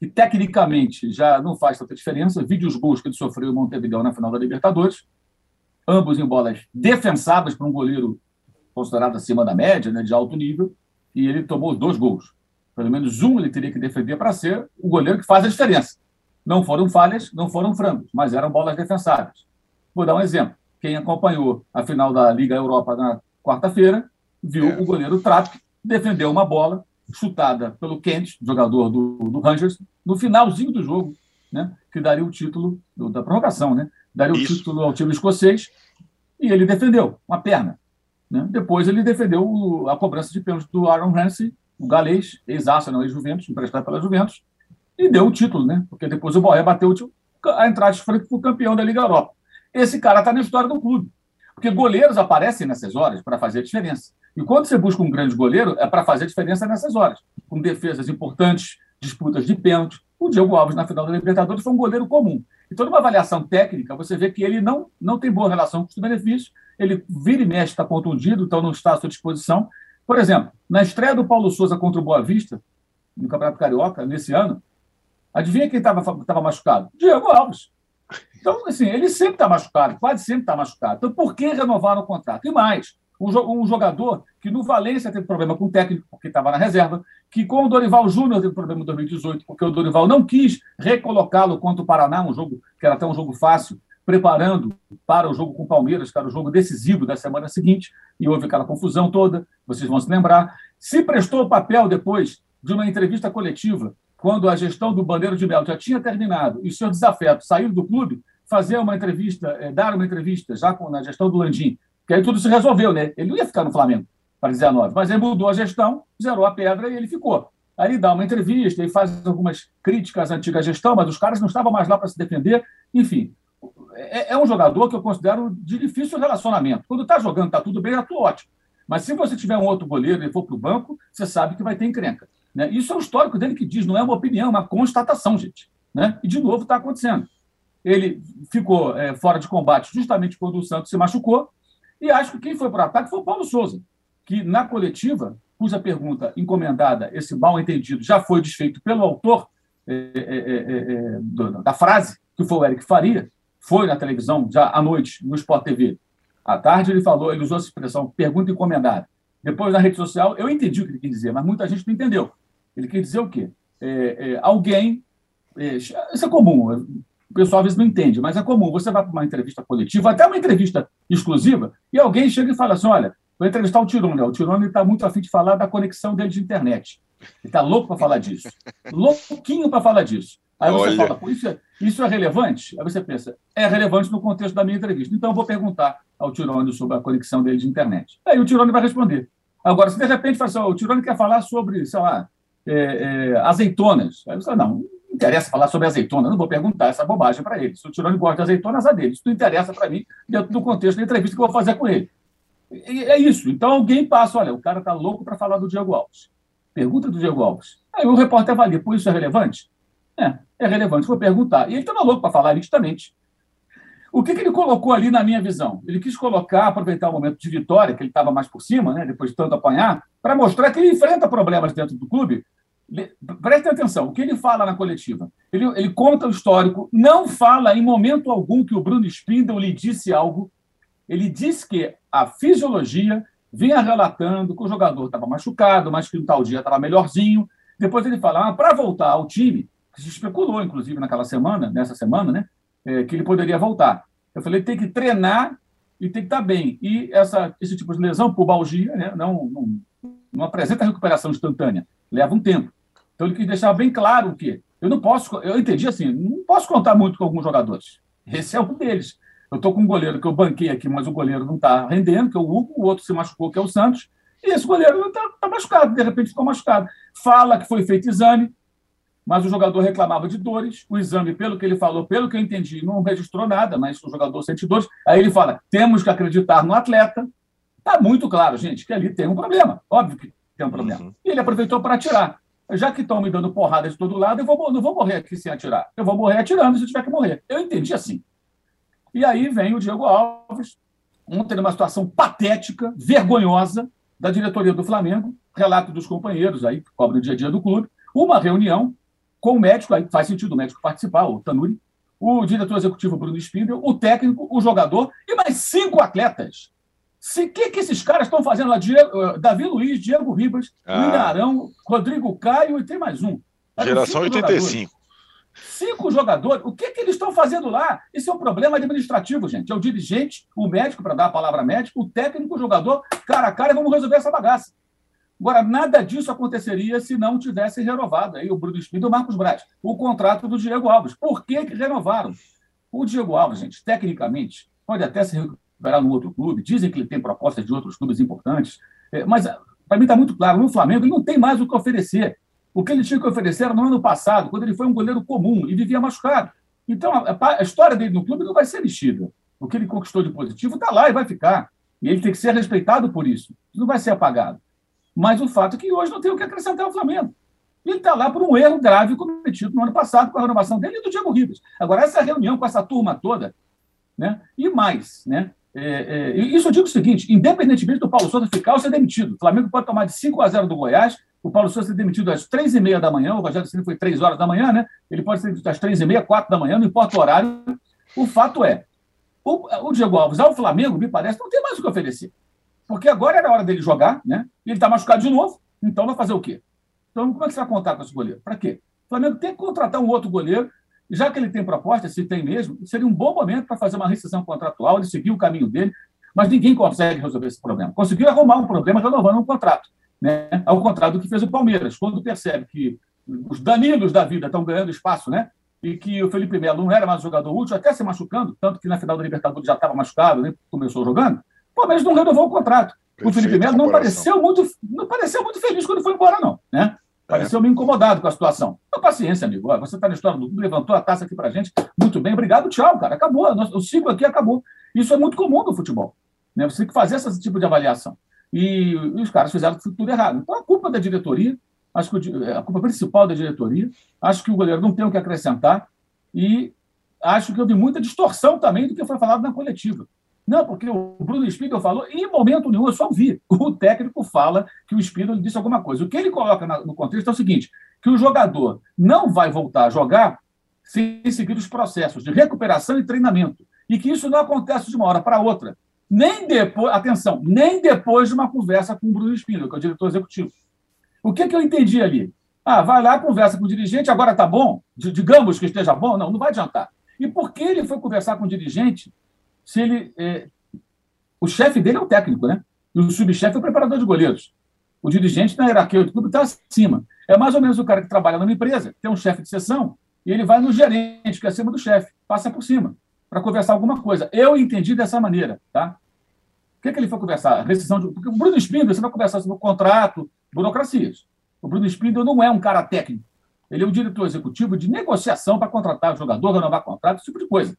que tecnicamente já não faz tanta diferença. Vide os gols que ele sofreu em Montevideo na final da Libertadores, ambos em bolas defensáveis para um goleiro considerado acima da média, né, de alto nível, e ele tomou dois gols. Pelo menos um ele teria que defender para ser o goleiro que faz a diferença. Não foram falhas, não foram frangos, mas eram bolas defensáveis. Vou dar um exemplo. Quem acompanhou a final da Liga Europa na quarta-feira viu é. o goleiro Trapp defender uma bola chutada pelo Kent, jogador do, do Rangers, no finalzinho do jogo, né, que daria o título do, da prorrogação, né? Daria Isso. o título ao time escocês, e ele defendeu uma perna. Né? Depois ele defendeu a cobrança de pênalti do Aaron Ramsey, o galês, ex-Arsenal e Juventus, emprestado pela Juventus, e deu o título, né? porque depois o Borré bateu a entrada de Franco para o campeão da Liga Europa. Esse cara está na história do clube, porque goleiros aparecem nessas horas para fazer a diferença. E quando você busca um grande goleiro, é para fazer a diferença nessas horas, com defesas importantes, disputas de pênalti. O Diego Alves, na final da Libertadores, foi um goleiro comum. Então, numa avaliação técnica, você vê que ele não, não tem boa relação benefícios, ele vira e mexe, está contundido, então não está à sua disposição. Por exemplo, na estreia do Paulo Souza contra o Boa Vista, no Campeonato Carioca, nesse ano, adivinha quem estava machucado? Diego Alves. Então, assim, ele sempre está machucado, quase sempre está machucado. Então, por que renovar o contrato? E mais, um, jogador que no Valência teve problema com o técnico, porque estava na reserva, que com o Dorival Júnior teve problema em 2018, porque o Dorival não quis recolocá-lo contra o Paraná, um jogo que era até um jogo fácil, preparando para o jogo com o Palmeiras, que era o jogo decisivo da semana seguinte, e houve aquela confusão toda, vocês vão se lembrar. Se prestou o papel depois de uma entrevista coletiva, quando a gestão do Bandeiro de Melo já tinha terminado e o senhor Desafeto saiu do clube, fazer uma entrevista, é, dar uma entrevista já com, na gestão do Landim, que aí tudo se resolveu, né? Ele não ia ficar no Flamengo para 19, mas aí mudou a gestão, zerou a pedra e ele ficou. Aí ele dá uma entrevista e faz algumas críticas à antiga gestão, mas os caras não estavam mais lá para se defender. Enfim, é, é, um jogador que eu considero de difícil relacionamento. Quando está jogando, está tudo bem, atua ótimo. Mas se você tiver um outro goleiro e for para o banco, você sabe que vai ter encrenca. Né? Isso é o histórico dele que diz, não é uma opinião, é uma constatação, gente. Né? E, de novo, está acontecendo. Ele ficou é, fora de combate justamente quando o Santos se machucou, e acho que quem foi para o ataque foi o Paulo Souza, que na coletiva, cuja pergunta encomendada, esse mal entendido, já foi desfeito pelo autor, é, é, da frase, que foi o Eric Faria, foi na televisão, já à noite, no Sport TV. À tarde ele falou, ele usou essa expressão, pergunta encomendada. Depois, na rede social, eu entendi o que ele quis dizer, mas muita gente não entendeu. Ele quis dizer o quê? É, é, alguém. É, isso é comum, o pessoal às vezes não entende, mas é comum. Você vai para uma entrevista coletiva, até uma entrevista exclusiva, e alguém chega e fala assim: olha, vou entrevistar o Tirone. O Tirone está muito afim de falar da conexão dele de internet. Ele está louco para falar disso. Louquinho para falar disso. Aí você Olha. fala, Pô, isso, é, isso é relevante? Aí você pensa, é relevante no contexto da minha entrevista. Então eu vou perguntar ao Tirone sobre a conexão dele de internet. Aí o Tirone vai responder. Agora, se de repente fala assim, o Tirone quer falar sobre, sei lá, é, é, azeitonas. Aí você fala, não interessa falar sobre azeitona, não vou perguntar essa bobagem para ele. Se o Tirone gosta de azeitonas, a dele. Isso não interessa para mim dentro do contexto da entrevista que eu vou fazer com ele. E é isso. Então alguém passa, olha, o cara está louco para falar do Diego Alves. Pergunta do Diego Alves. Aí o repórter avalia, por isso é relevante? É, é relevante, vou perguntar. E ele estava louco para falar nitidamente. O que, que, ele colocou ali na minha visão? Ele quis colocar, aproveitar o momento de vitória, que ele estava mais por cima, né, depois de tanto apanhar, para mostrar que ele enfrenta problemas dentro do clube. Preste atenção, o que ele fala na coletiva? Ele, ele conta o histórico, não fala em momento algum que o Bruno Spindle lhe disse algo. Ele diz que a fisiologia vinha relatando que o jogador estava machucado, mas que no tal dia estava melhorzinho. Depois ele fala, ah, para voltar ao time, que se especulou, inclusive, naquela semana, nessa semana, né, é, que ele poderia voltar. Eu falei, tem que treinar e tem que estar bem. E essa, esse tipo de lesão, pubalgia, né, não, não, não apresenta recuperação instantânea, leva um tempo. Então ele quis deixar bem claro o quê? Eu não posso, eu entendi assim, não posso contar muito com alguns jogadores. Esse é um deles. Eu estou com um goleiro que eu banquei aqui, mas o goleiro não está rendendo, que é o Hugo, o outro se machucou, que é o Santos, e esse goleiro está tá machucado, de repente ficou machucado. Fala que foi feito exame, mas o jogador reclamava de dores. O exame, pelo que ele falou, pelo que eu entendi, não registrou nada, mas o jogador sente dores. Aí ele fala: temos que acreditar no atleta. Está muito claro, gente, que ali tem um problema. Óbvio que tem um problema. Uhum. E ele aproveitou para atirar. Já que estão me dando porrada de todo lado, eu vou, não vou morrer aqui sem atirar. Eu vou morrer atirando se tiver que morrer. Eu entendi assim. E aí vem o Diego Alves, ontem numa situação patética, vergonhosa, da diretoria do Flamengo, relato dos companheiros aí, que cobrem o dia a dia do clube, uma reunião com o médico, aí faz sentido o médico participar, o Tanuri, o diretor executivo Bruno Spindel, o técnico, o jogador e mais cinco atletas. O que, que esses caras estão fazendo lá? Diego, uh, Davi Luiz, Diego Ribas, ah. Arão, Rodrigo Caio e tem mais um. Geração 85. Jogadores. Cinco jogadores. O que, que eles estão fazendo lá? Isso é um problema administrativo, gente. É o dirigente, o médico, para dar a palavra médico, o técnico, o jogador, cara a cara, e vamos resolver essa bagaça. Agora, nada disso aconteceria se não tivesse renovado aí o Bruno Espírito e o Marcos Braz, o contrato do Diego Alves. Por que, que renovaram? O Diego Alves, gente, tecnicamente, pode até se recuperar no outro clube, dizem que ele tem propostas de outros clubes importantes, é, mas para mim está muito claro, no Flamengo ele não tem mais o que oferecer. O que ele tinha que oferecer era no ano passado, quando ele foi um goleiro comum e vivia machucado. Então, a, a história dele no clube não vai ser mexida. O que ele conquistou de positivo está lá e vai ficar. E ele tem que ser respeitado por. Isso não vai ser apagado. Mas o fato é que hoje não tem o que acrescentar ao Flamengo. Ele está lá por um erro grave cometido no ano passado com a renovação dele e do Diego Ribas. Agora, essa reunião com essa turma toda, né? e mais, né? É, é, isso eu digo o seguinte: independentemente do Paulo Souza ficar ou ser demitido, o Flamengo pode tomar de 5 a 0 do Goiás, o Paulo Souza ser demitido às 3 e meia da manhã, o Rogério Ceni foi 3 horas da manhã, né? Ele pode ser demitido às 3 e meia, 4 da manhã, não importa o horário. O fato é, o, o Diego Alves ao Flamengo, me parece, não tem mais o que oferecer. Porque agora era a hora dele jogar, né? Ele está machucado de novo, então vai fazer o quê? Então, como é que você vai contar com esse goleiro? Para quê? O Flamengo tem que contratar um outro goleiro, já que ele tem proposta, se tem mesmo, seria um bom momento para fazer uma rescisão contratual, ele seguir o caminho dele, mas ninguém consegue resolver esse problema. Conseguiu arrumar um problema renovando um contrato, né? Ao contrário do que fez o Palmeiras, quando percebe que os Danilos da vida estão ganhando espaço, né? E que o Felipe Melo não era mais jogador útil, até se machucando, tanto que na final da Libertadores já estava machucado, né? começou jogando. O Palmeiras não renovou o contrato. Perfeito, o Felipe Melo não pareceu, muito, não pareceu muito feliz quando foi embora, não. Né? Pareceu é. meio incomodado com a situação. Então, paciência, amigo. Você está na história do clube, levantou a taça aqui para gente. Muito bem, obrigado, tchau, cara. Acabou. O ciclo aqui acabou. Isso é muito comum no futebol. Né? Você tem que fazer esse tipo de avaliação. E, e os caras fizeram tudo errado. Então, a culpa da diretoria, acho que a culpa principal da diretoria, acho que o goleiro não tem o que acrescentar e acho que houve muita distorção também do que foi falado na coletiva. Não, porque o Bruno Spindle falou, em momento nenhum eu só vi. O técnico fala que o Spindle disse alguma coisa. O que ele coloca no contexto é o seguinte: que o jogador não vai voltar a jogar sem seguir os processos de recuperação e treinamento. E que isso não acontece de uma hora para outra. Nem depois, atenção, nem depois de uma conversa com o Bruno Espino, que é o diretor executivo. O que, que eu entendi ali? Ah, vai lá, conversa com o dirigente, agora está bom? Digamos que esteja bom? Não, não vai adiantar. E por que ele foi conversar com o dirigente se ele. É... O chefe dele é o técnico, né? E o subchefe é o preparador de goleiros. O dirigente na hierarquia do clube está acima. É mais ou menos o cara que trabalha numa empresa, tem um chefe de sessão, e ele vai no gerente, que é acima do chefe, passa por cima, para conversar alguma coisa. Eu entendi dessa maneira, tá? O que, é que ele foi conversar? Rescisão de. Porque o Bruno Spindler, você vai conversar sobre o contrato, burocracias. O Bruno Spindler não é um cara técnico. Ele é o diretor executivo de negociação para contratar jogador, renovar contrato, esse tipo de coisa.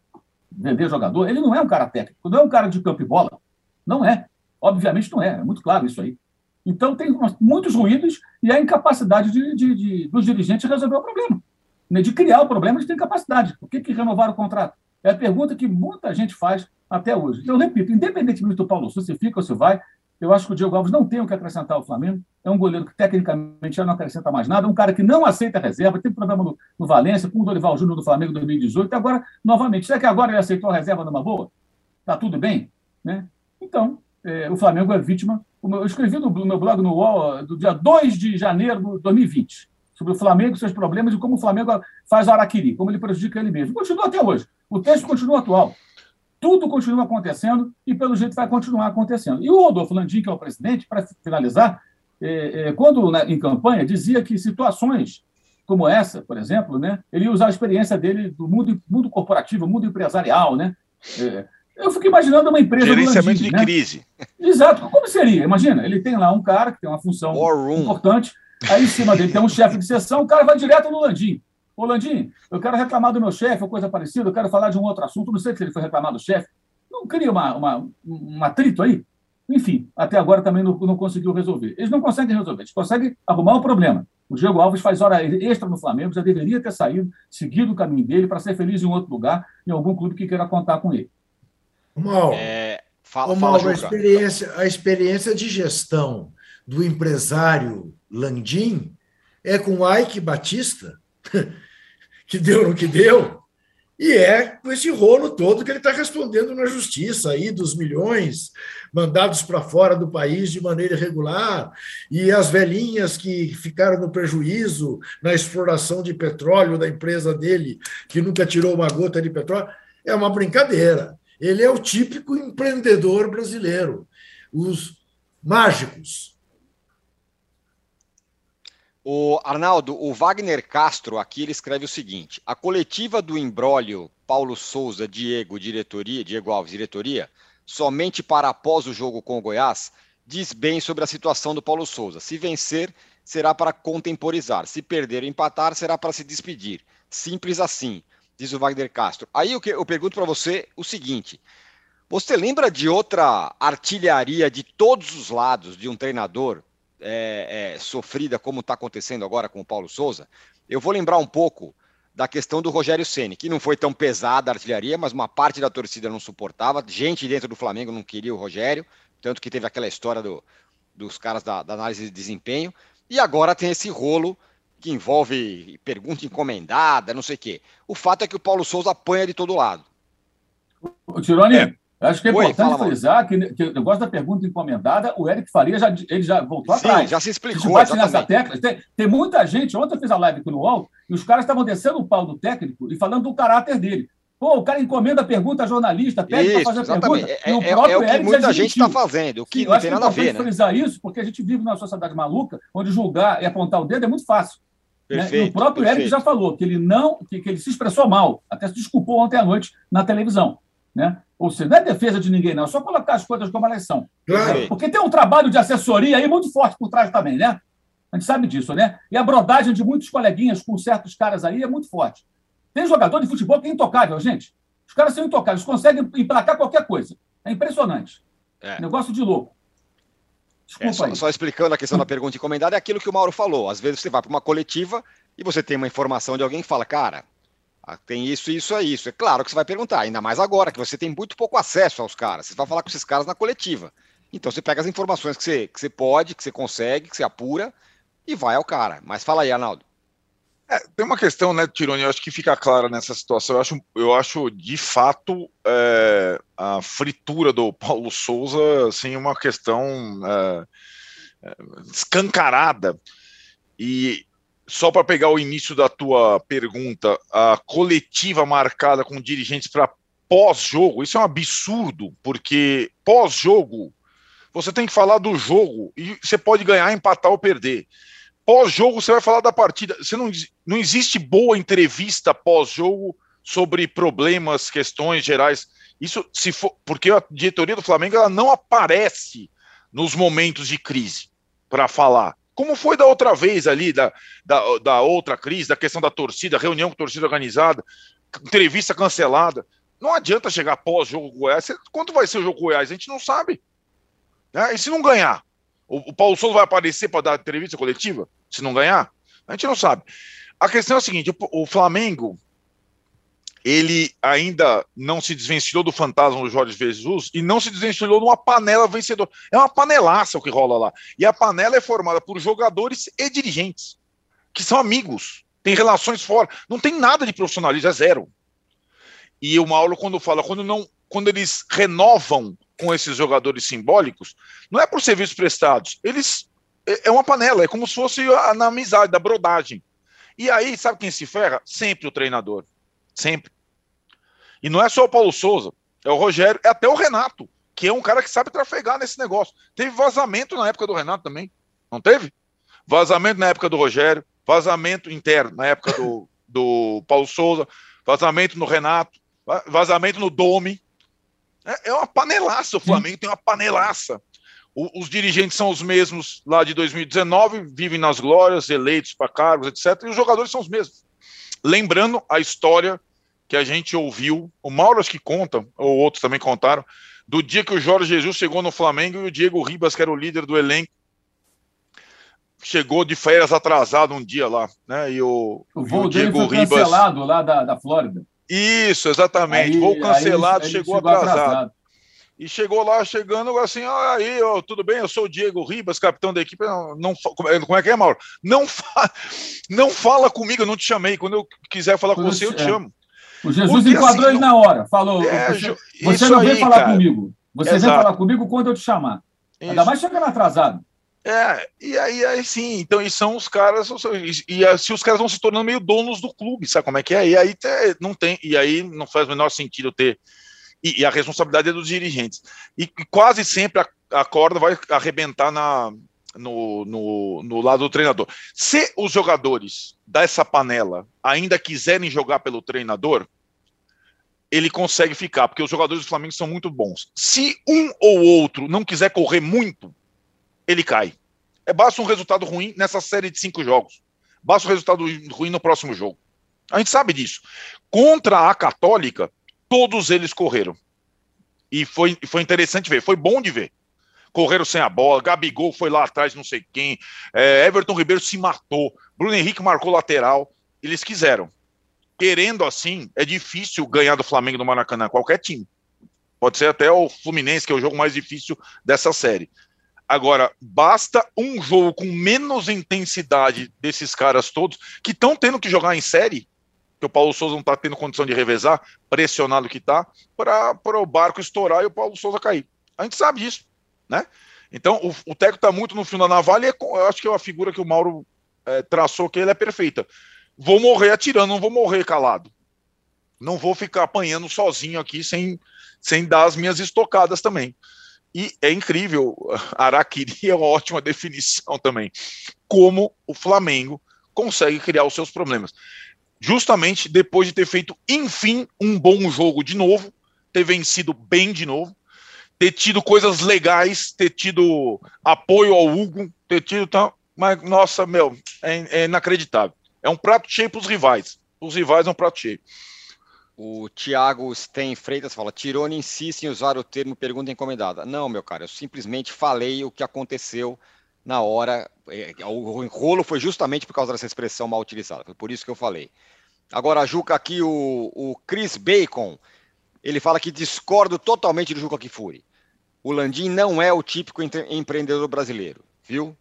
Vender jogador. Ele não é um cara técnico, não é um cara de campo e bola. Não é. Obviamente não é. É muito claro isso aí. Então, tem muitos ruídos e a incapacidade de, de, de, dos dirigentes resolver o problema. Né? De criar o problema, eles têm capacidade. Por que, que renovaram o contrato? É a pergunta que muita gente faz até hoje. Então, eu repito, independentemente do Paulo Souza, se fica ou se vai, eu acho que o Diego Alves não tem o que acrescentar ao Flamengo. É um goleiro que, tecnicamente, já não acrescenta mais nada. É um cara que não aceita reserva. Teve problema no, no Valência, com o Dorival Júnior do Flamengo em 2018. E agora, novamente, será que agora ele aceitou a reserva numa boa? Está tudo bem? Né? Então, é, o Flamengo é vítima. Eu escrevi no, no meu blog no UOL do dia 2 de janeiro de 2020 sobre o Flamengo, seus problemas e como o Flamengo faz o araquiri, como ele prejudica ele mesmo. Continua até hoje. O texto continua atual. Tudo continua acontecendo e, pelo jeito, vai continuar acontecendo. E o Rodolfo Landim, que é o presidente, para finalizar, é, é, quando né, em campanha, dizia que situações como essa, por exemplo, né, ele ia usar a experiência dele do mundo, mundo corporativo, mundo empresarial, né? É, eu fico imaginando uma empresa. Gerenciamento Landim, de né? crise. Exato. Como seria? Imagina, ele tem lá um cara que tem uma função importante, aí em cima dele tem um chefe de sessão, o cara vai direto no Landim. Ô, Landim, eu quero reclamar do meu chefe, ou coisa parecida, eu quero falar de um outro assunto, não sei se ele foi reclamar do chefe. Não cria uma, uma, um atrito aí? Enfim, até agora também não, não conseguiu resolver. Eles não conseguem resolver, eles conseguem arrumar o problema. O Diego Alves faz hora extra no Flamengo, já deveria ter saído, seguido o caminho dele para ser feliz em outro lugar, em algum clube que queira contar com ele. Mal, é, fala, Mal fala, a, experiência, a experiência de gestão do empresário Landim é com o Ike Batista, que deu no que deu, e é com esse rolo todo que ele está respondendo na justiça aí dos milhões mandados para fora do país de maneira irregular, e as velhinhas que ficaram no prejuízo na exploração de petróleo da empresa dele, que nunca tirou uma gota de petróleo. É uma brincadeira. Ele é o típico empreendedor brasileiro. Os mágicos. O Arnaldo, o Wagner Castro aqui ele escreve o seguinte: a coletiva do embrólio Paulo Souza, Diego, diretoria, Diego Alves, diretoria, somente para após o jogo com o Goiás, diz bem sobre a situação do Paulo Souza. Se vencer, será para contemporizar. Se perder ou empatar, será para se despedir. Simples assim diz o Wagner Castro. Aí eu, eu pergunto para você o seguinte: você lembra de outra artilharia de todos os lados de um treinador é, é, sofrida como está acontecendo agora com o Paulo Souza? Eu vou lembrar um pouco da questão do Rogério Ceni, que não foi tão pesada a artilharia, mas uma parte da torcida não suportava, gente dentro do Flamengo não queria o Rogério, tanto que teve aquela história do, dos caras da, da análise de desempenho, e agora tem esse rolo que envolve pergunta encomendada, não sei o quê. O fato é que o Paulo Souza apanha de todo lado. O Tironi, é. Acho que é Oi, importante frisar que, que o negócio da pergunta encomendada, o Eric Faria já, ele já voltou Sim, atrás. já se explicou. Bate nessa tecla. Tem, tem, muita gente, ontem eu fiz a live aqui no UOL, e os caras estavam descendo o pau do técnico e falando do caráter dele. Pô, o cara encomenda a pergunta a jornalista, pede para fazer a pergunta. É, o próprio é, é o que Eric muita gente está fazendo, o que Sim, não tem nada a ver. né? frisar isso, porque a gente vive numa sociedade maluca, onde julgar e apontar o dedo é muito fácil. Perfeito, né? E o próprio perfeito. Eric já falou que ele não, que, que, ele se expressou mal, até se desculpou ontem à noite na televisão. Né? Ou seja, não é defesa de ninguém, não, é só colocar as coisas como elas são. Claro. Porque tem um trabalho de assessoria aí muito forte por trás também, né? A gente sabe disso, né? E a brodagem de muitos coleguinhas com certos caras aí é muito forte. Tem jogador de futebol que é intocável, gente. Os caras são intocáveis, conseguem emplacar qualquer coisa. É impressionante. É. Negócio de louco. É, só, só, explicando a questão da pergunta encomendada, é aquilo que o Mauro falou. Às vezes você vai para uma coletiva e você tem uma informação de alguém que fala, cara, tem isso, isso, é isso. É claro que você vai perguntar, ainda mais agora, que você tem muito pouco acesso aos caras. Você vai falar com esses caras na coletiva. Então você pega as informações que você, que você pode, que você consegue, que você apura e vai ao cara. Mas fala aí, Arnaldo. É, tem uma questão, né, Tironi, eu acho que fica clara nessa situação. Eu acho, eu acho de fato, é, a fritura do Paulo Souza, assim, uma questão é, é escancarada. E só para pegar o início da tua pergunta, a coletiva marcada com dirigentes para pós-jogo, isso é um absurdo, porque pós-jogo você tem que falar do jogo e você pode ganhar, empatar ou perder. Pós-jogo você vai falar da partida. Você não, não existe boa entrevista pós-jogo sobre problemas, questões gerais. Isso se for porque a diretoria do Flamengo ela não aparece nos momentos de crise para falar. Como foi da outra vez ali, da, da, da outra crise, da questão da torcida, reunião com torcida organizada, entrevista cancelada. Não adianta chegar pós-jogo Goiás. Quanto vai ser o jogo Goiás? A gente não sabe. Né? E se não ganhar? O, o Paulo Souza vai aparecer para dar entrevista coletiva? Se não ganhar? A gente não sabe. A questão é a seguinte: o, o Flamengo ele ainda não se desvencilhou do fantasma do Jorge Jesus e não se desvencilhou de uma panela vencedora. É uma panelaça o que rola lá. E a panela é formada por jogadores e dirigentes, que são amigos, tem relações fora. Não tem nada de profissionalismo, é zero. E o Mauro, quando fala, quando não, quando eles renovam com esses jogadores simbólicos, não é por serviços prestados. Eles é, é uma panela, é como se fosse na amizade, da brodagem. E aí, sabe quem se ferra? Sempre o treinador. Sempre. E não é só o Paulo Souza, é o Rogério, é até o Renato, que é um cara que sabe trafegar nesse negócio. Teve vazamento na época do Renato também, não teve? Vazamento na época do Rogério, vazamento interno na época do, do Paulo Souza, vazamento no Renato, vazamento no Domi. É, é uma panelaça, o Flamengo tem uma panelaça. O, os dirigentes são os mesmos lá de 2019, vivem nas glórias, eleitos para cargos, etc. E os jogadores são os mesmos. Lembrando a história que a gente ouviu, o Mauro acho que conta, ou outros também contaram, do dia que o Jorge Jesus chegou no Flamengo e o Diego Ribas, que era o líder do elenco, chegou de férias atrasado um dia lá, né? E o, o voo o Diego foi Ribas... cancelado lá da, da Flórida. Isso, exatamente. Aí, voo cancelado, aí, chegou, chegou atrasado. atrasado. E chegou lá, chegando assim, ah, aí, ó, tudo bem, eu sou o Diego Ribas, capitão da equipe. Não, não, como é que é, Mauro? Não, fa não fala comigo, eu não te chamei. Quando eu quiser falar com você, eu te é. chamo. O Jesus Porque, enquadrou assim, ele na hora. Falou, é, você, você não vem falar cara. comigo. Você Exato. vem falar comigo quando eu te chamar. Isso. Ainda mais chegando atrasado. É, e aí, aí sim, então e são os caras, e, e se os caras vão se tornando meio donos do clube, sabe como é que é? E aí te, não tem, e aí não faz o menor sentido ter, e, e a responsabilidade é dos dirigentes. E, e quase sempre a, a, corda vai arrebentar na, no, no, no lado do treinador. Se os jogadores dessa panela ainda quiserem jogar pelo treinador, ele consegue ficar, porque os jogadores do Flamengo são muito bons. Se um ou outro não quiser correr muito, ele cai. É basta um resultado ruim nessa série de cinco jogos. Basta um resultado ruim no próximo jogo. A gente sabe disso. Contra a Católica, todos eles correram. E foi, foi interessante ver, foi bom de ver correram sem a bola, Gabigol foi lá atrás, não sei quem, é, Everton Ribeiro se matou, Bruno Henrique marcou lateral, eles quiseram. Querendo assim, é difícil ganhar do Flamengo no Maracanã, qualquer time. Pode ser até o Fluminense, que é o jogo mais difícil dessa série. Agora, basta um jogo com menos intensidade desses caras todos, que estão tendo que jogar em série, que o Paulo Souza não está tendo condição de revezar, pressionado que está, para o barco estourar e o Paulo Souza cair. A gente sabe disso né? Então, o, o Teco está muito no fio da navalha e é, eu acho que é a figura que o Mauro é, traçou que ele é perfeita. Vou morrer atirando, não vou morrer calado. Não vou ficar apanhando sozinho aqui sem, sem dar as minhas estocadas também. E é incrível, Araquiri é uma ótima definição também. Como o Flamengo consegue criar os seus problemas. Justamente depois de ter feito, enfim, um bom jogo de novo, ter vencido bem de novo, ter tido coisas legais, ter tido apoio ao Hugo, ter tido. Tá, mas, nossa, meu, é, é inacreditável. É um prato cheio para os rivais. Os rivais é um prato cheio. O Thiago Sten Freitas fala: Tirone insiste em usar o termo pergunta encomendada. Não, meu cara, eu simplesmente falei o que aconteceu na hora. É, o enrolo foi justamente por causa dessa expressão mal utilizada. Foi por isso que eu falei. Agora, Juca, aqui o, o Chris Bacon, ele fala que discordo totalmente do Juca Kifuri. O Landim não é o típico empreendedor brasileiro, viu?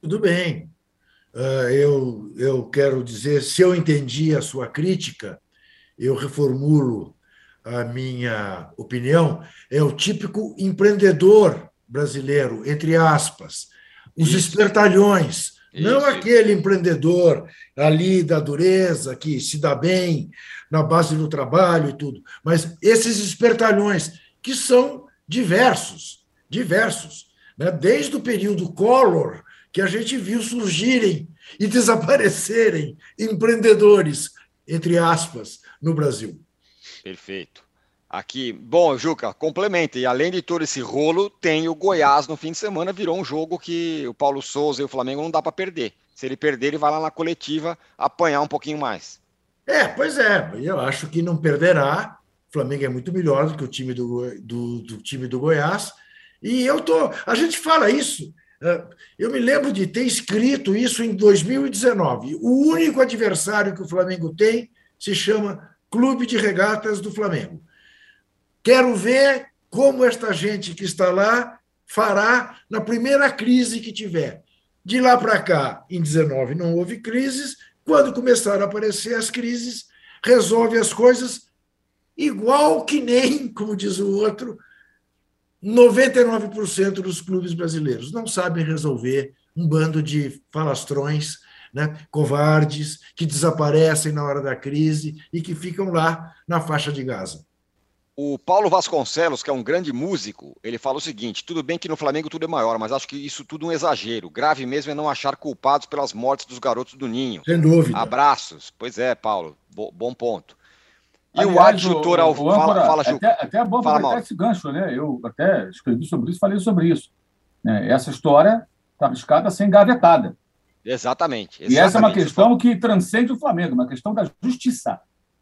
Tudo bem. ah, eu, eu quero dizer, se eu entendi a sua crítica, eu reformulo a minha opinião, é o típico empreendedor brasileiro, entre aspas, os Isso. espertalhões, Isso. não aquele empreendedor ali da dureza, que se dá bem na base do trabalho e tudo, mas esses espertalhões, que são diversos, diversos, né? desde o período Collor, que a gente viu surgirem e desaparecerem empreendedores, entre aspas, no Brasil. Perfeito. Aqui, bom, Juca, complementa. E além de todo esse rolo, tem o Goiás no fim de semana, virou um jogo que o Paulo Souza e o Flamengo não dá para perder. Se ele perder, ele vai lá na coletiva apanhar um pouquinho mais. É, pois é. Eu acho que não perderá. Flamengo é muito melhor do que o time do, do, do time do Goiás. E eu tô. A gente fala isso. É, eu me lembro de ter escrito isso em 2019. O único adversário que o Flamengo tem se chama Clube de Regatas do Flamengo. Quero ver como esta gente que está lá fará na primeira crise que tiver. De lá para cá, em 19 não houve crises. Quando começaram a aparecer as crises, resolve as coisas igual que nem, como diz o outro, 99% dos clubes brasileiros não sabem resolver um bando de falastrões, né, covardes, que desaparecem na hora da crise e que ficam lá na faixa de Gaza. O Paulo Vasconcelos, que é um grande músico, ele fala o seguinte: tudo bem que no Flamengo tudo é maior, mas acho que isso tudo é um exagero. Grave mesmo é não achar culpados pelas mortes dos garotos do Ninho. Sem dúvida. Abraços. Pois é, Paulo. Bo bom ponto. E Aliás, o Adjutor ao fala, fala, Até, até é bom fala, aproveitar esse gancho, né? Eu até escrevi sobre isso, falei sobre isso. Né? Essa história está arriscada a ser engavetada. Exatamente, exatamente. E essa é uma questão que transcende o Flamengo, uma questão da justiça.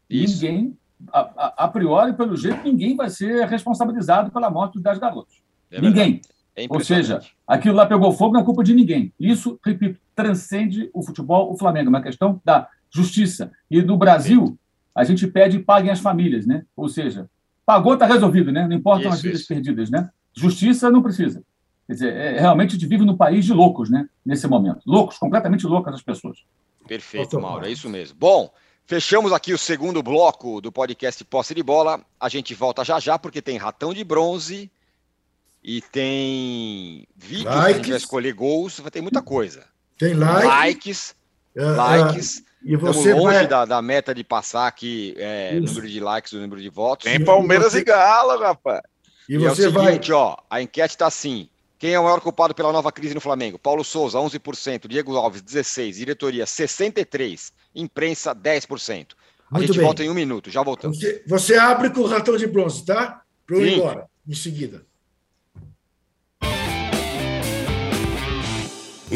Isso. Ninguém a, a, priori, pelo jeito, ninguém vai ser responsabilizado pela morte dos 10 garotos. É ninguém. É Ou seja, aquilo lá pegou fogo, não é culpa de ninguém. Isso, repito, transcende o futebol, o Flamengo, é uma questão da justiça. E no Brasil, a gente pede paguem as famílias, né? Ou seja, pagou, está resolvido, né? Não importam isso, as vidas isso. perdidas, né? Justiça não precisa. Quer dizer, é, realmente a gente vive num país de loucos, né? Nesse momento. Loucos, completamente loucas as pessoas. Perfeito, Mauro, é isso mesmo. Bom, Fechamos aqui o segundo bloco do podcast Posse de Bola. A gente volta já já, porque tem ratão de bronze e tem vídeo likes. a gente vai escolher gols, vai ter muita coisa. Tem like. likes. Uh, likes. Uh, e você Estamos longe vai... da, da, meta de passar aqui é, número de likes, o número de votos. Tem Palmeiras e, você... e Galo, rapaz. E, e você é o seguinte, vai... ó, a enquete está assim. Quem é o maior culpado pela nova crise no Flamengo? Paulo Souza, 11%. Diego Alves, 16%. Diretoria, 63%. Imprensa, 10%. A Muito gente bem. volta em um minuto, já voltamos. Você, você abre com o ratão de bronze, tá? Para eu ir embora, em seguida.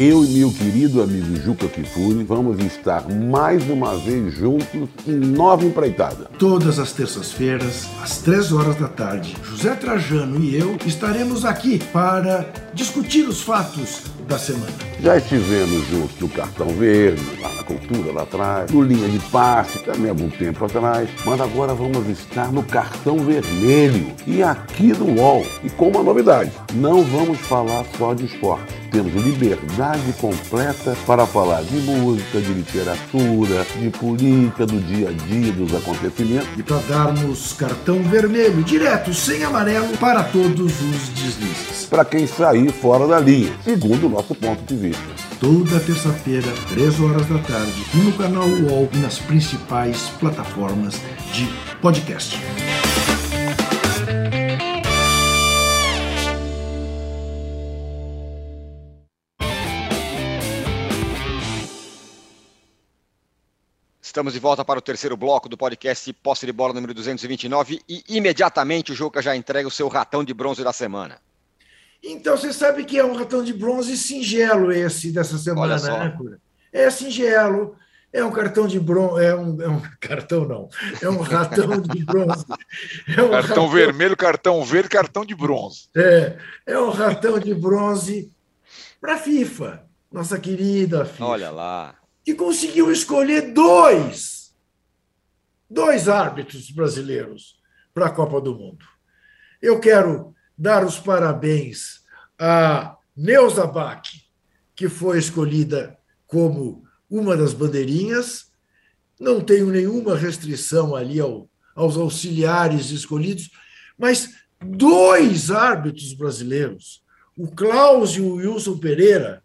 Eu e meu querido amigo Juca Kifuri vamos estar mais uma vez juntos em nova empreitada. Todas as terças-feiras, às três horas da tarde, José Trajano e eu estaremos aqui para discutir os fatos da semana. Já estivemos juntos no Cartão Verde, lá na Cultura, lá atrás, no Linha de Passe, também há algum tempo atrás, mas agora vamos estar no Cartão Vermelho e aqui no UOL. E com uma novidade, não vamos falar só de esporte temos liberdade completa para falar de música, de literatura, de política, do dia a dia, dos acontecimentos. E para darmos cartão vermelho, direto, sem amarelo, para todos os deslizes. Para quem sair fora da linha, segundo o nosso ponto de vista. Toda terça-feira, 3 horas da tarde, no canal UOL e nas principais plataformas de podcast. Estamos de volta para o terceiro bloco do podcast Posse de Bola número 229 e imediatamente o Juca já entrega o seu ratão de bronze da semana. Então você sabe que é um ratão de bronze singelo esse dessa semana, né, Cura? É singelo, é um cartão de bronze, é um, é um cartão não, é um ratão de bronze. É um cartão ratão... vermelho, cartão verde, cartão de bronze. É, é um ratão de bronze para a FIFA, nossa querida FIFA. Olha lá que conseguiu escolher dois, dois árbitros brasileiros para a Copa do Mundo. Eu quero dar os parabéns a Neuza Bach, que foi escolhida como uma das bandeirinhas, não tenho nenhuma restrição ali ao, aos auxiliares escolhidos, mas dois árbitros brasileiros, o Klaus e o Wilson Pereira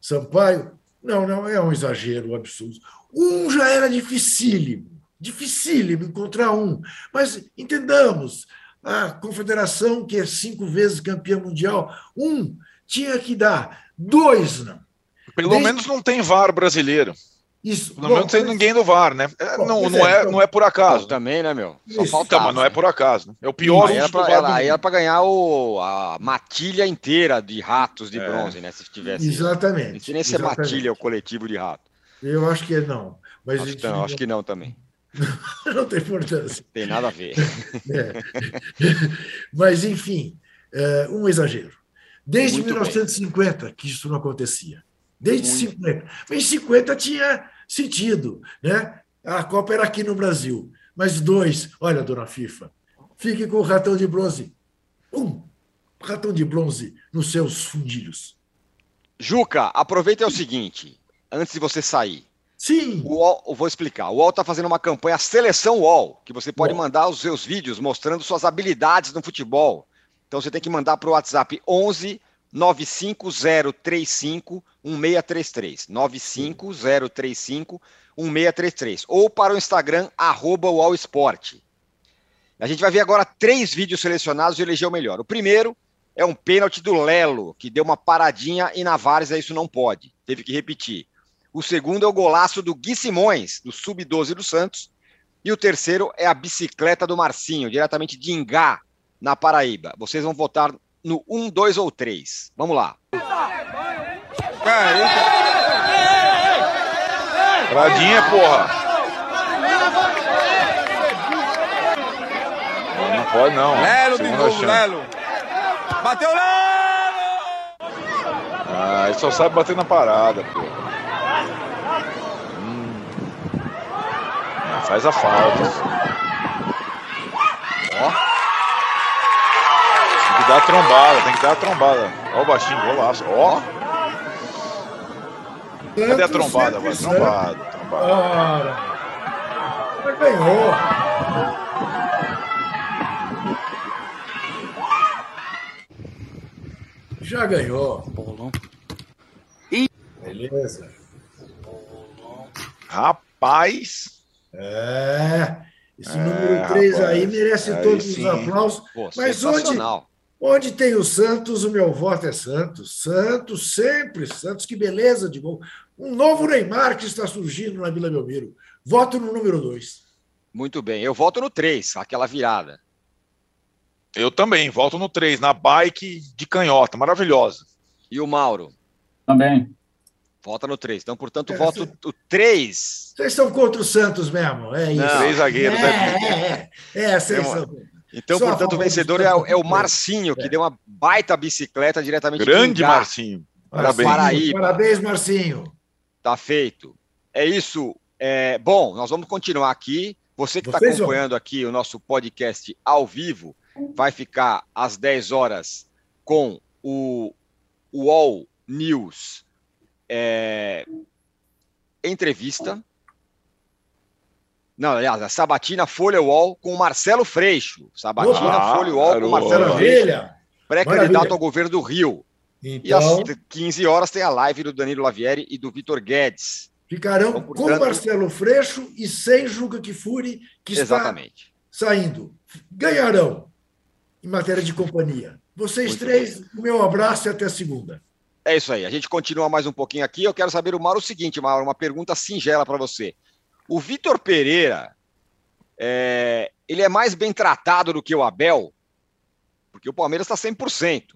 Sampaio, não, não, é um exagero absurdo. Um já era dificílimo, dificílimo encontrar um, mas entendamos, a confederação que é cinco vezes campeã mundial, um tinha que dar, dois não. Pelo Desde... menos não tem VAR brasileiro. Isso. Pelo menos não tem ninguém do VAR, né? É, bom, não, não, é, não é por acaso. também, né, meu? Só falta, mas não é por acaso. Né? É o pior aí era pra, ela, aí era para ganhar o, a matilha inteira de ratos de é. bronze, né? Se tivesse. Exatamente. Não tinha nem ser matilha o coletivo de rato. Eu acho que não. Mas acho, que não, acho que não também. não tem importância. Tem nada a ver. É. Mas, enfim, é um exagero. Desde Muito 1950 bem. que isso não acontecia. Desde Muito. 50. Mas em 50 tinha sentido, né? A Copa era aqui no Brasil. Mas dois, olha, dona FIFA, fique com o ratão de bronze. Um ratão de bronze nos seus fundilhos. Juca, aproveita é o seguinte, antes de você sair. Sim. O UOL, vou explicar. O UOL está fazendo uma campanha Seleção UOL, que você pode UOL. mandar os seus vídeos mostrando suas habilidades no futebol. Então você tem que mandar para o WhatsApp 11 95035 1633. 95035 1633. Ou para o Instagram, arroba Esporte. A gente vai ver agora três vídeos selecionados e eleger o melhor. O primeiro é um pênalti do Lelo, que deu uma paradinha e na Várzea isso não pode. Teve que repetir. O segundo é o golaço do Gui Simões, do Sub-12 do Santos. E o terceiro é a bicicleta do Marcinho, diretamente de Ingá, na Paraíba. Vocês vão votar no 1, 2 ou 3. Vamos lá. Pradinha, porra. Não pode não. Lelo de novo, Lelo. Bateu Lelo! Ah, ele só sabe bater na parada, pô. Hum. Ah, faz a falta. Ó. Tem que dar a trombada, tem que dar a trombada. Ó o baixinho, golaço. Ó. Cadê a trombada? Vai, trombada, trombada. Ora. Ganhou. Já ganhou. Bolão. Beleza. Rapaz. É. Esse é, número 3 aí merece aí todos sim. os aplausos. Pô, mas onde, Onde tem o Santos, o meu voto é Santos. Santos, sempre Santos. Que beleza de gol. Um novo Neymar que está surgindo na Vila Belmiro. Voto no número 2. Muito bem. Eu voto no 3, aquela virada. Eu também, voto no 3, na bike de canhota, maravilhosa. E o Mauro? Também. Vota no 3. Então, portanto, é, voto o 3. Vocês estão contra o Santos mesmo, é isso. Não, três zagueiros. É, é, é, é, vocês são. Então, Só portanto, o vencedor é, é, o Marcinho, que deu uma baita bicicleta diretamente Grande Marcinho. Parabéns. Paraíba. Parabéns, Marcinho. Tá feito. É isso. É, bom, nós vamos continuar aqui. Você que está acompanhando aqui o nosso podcast ao vivo, vai ficar às 10 horas com o UOL News é, entrevista não, aliás, a Sabatina Folha UOL com o Marcelo Freixo. Sabatina ah, Folha UOL com o Marcelo Freixo. Pré-candidato ao governo do Rio. Então, e às 15 horas tem a live do Danilo Lavieri e do Vitor Guedes. Ficarão então, portanto, com Marcelo Freixo e sem Juca Kifuri, que exatamente. está saindo. Ganharão em matéria de companhia. Vocês Muito três, bem. o meu abraço e até segunda. É isso aí. A gente continua mais um pouquinho aqui. Eu quero saber, o Mauro, o seguinte, Mauro, uma pergunta singela para você. O Vitor Pereira, é, ele é mais bem tratado do que o Abel, porque o Palmeiras está 100%.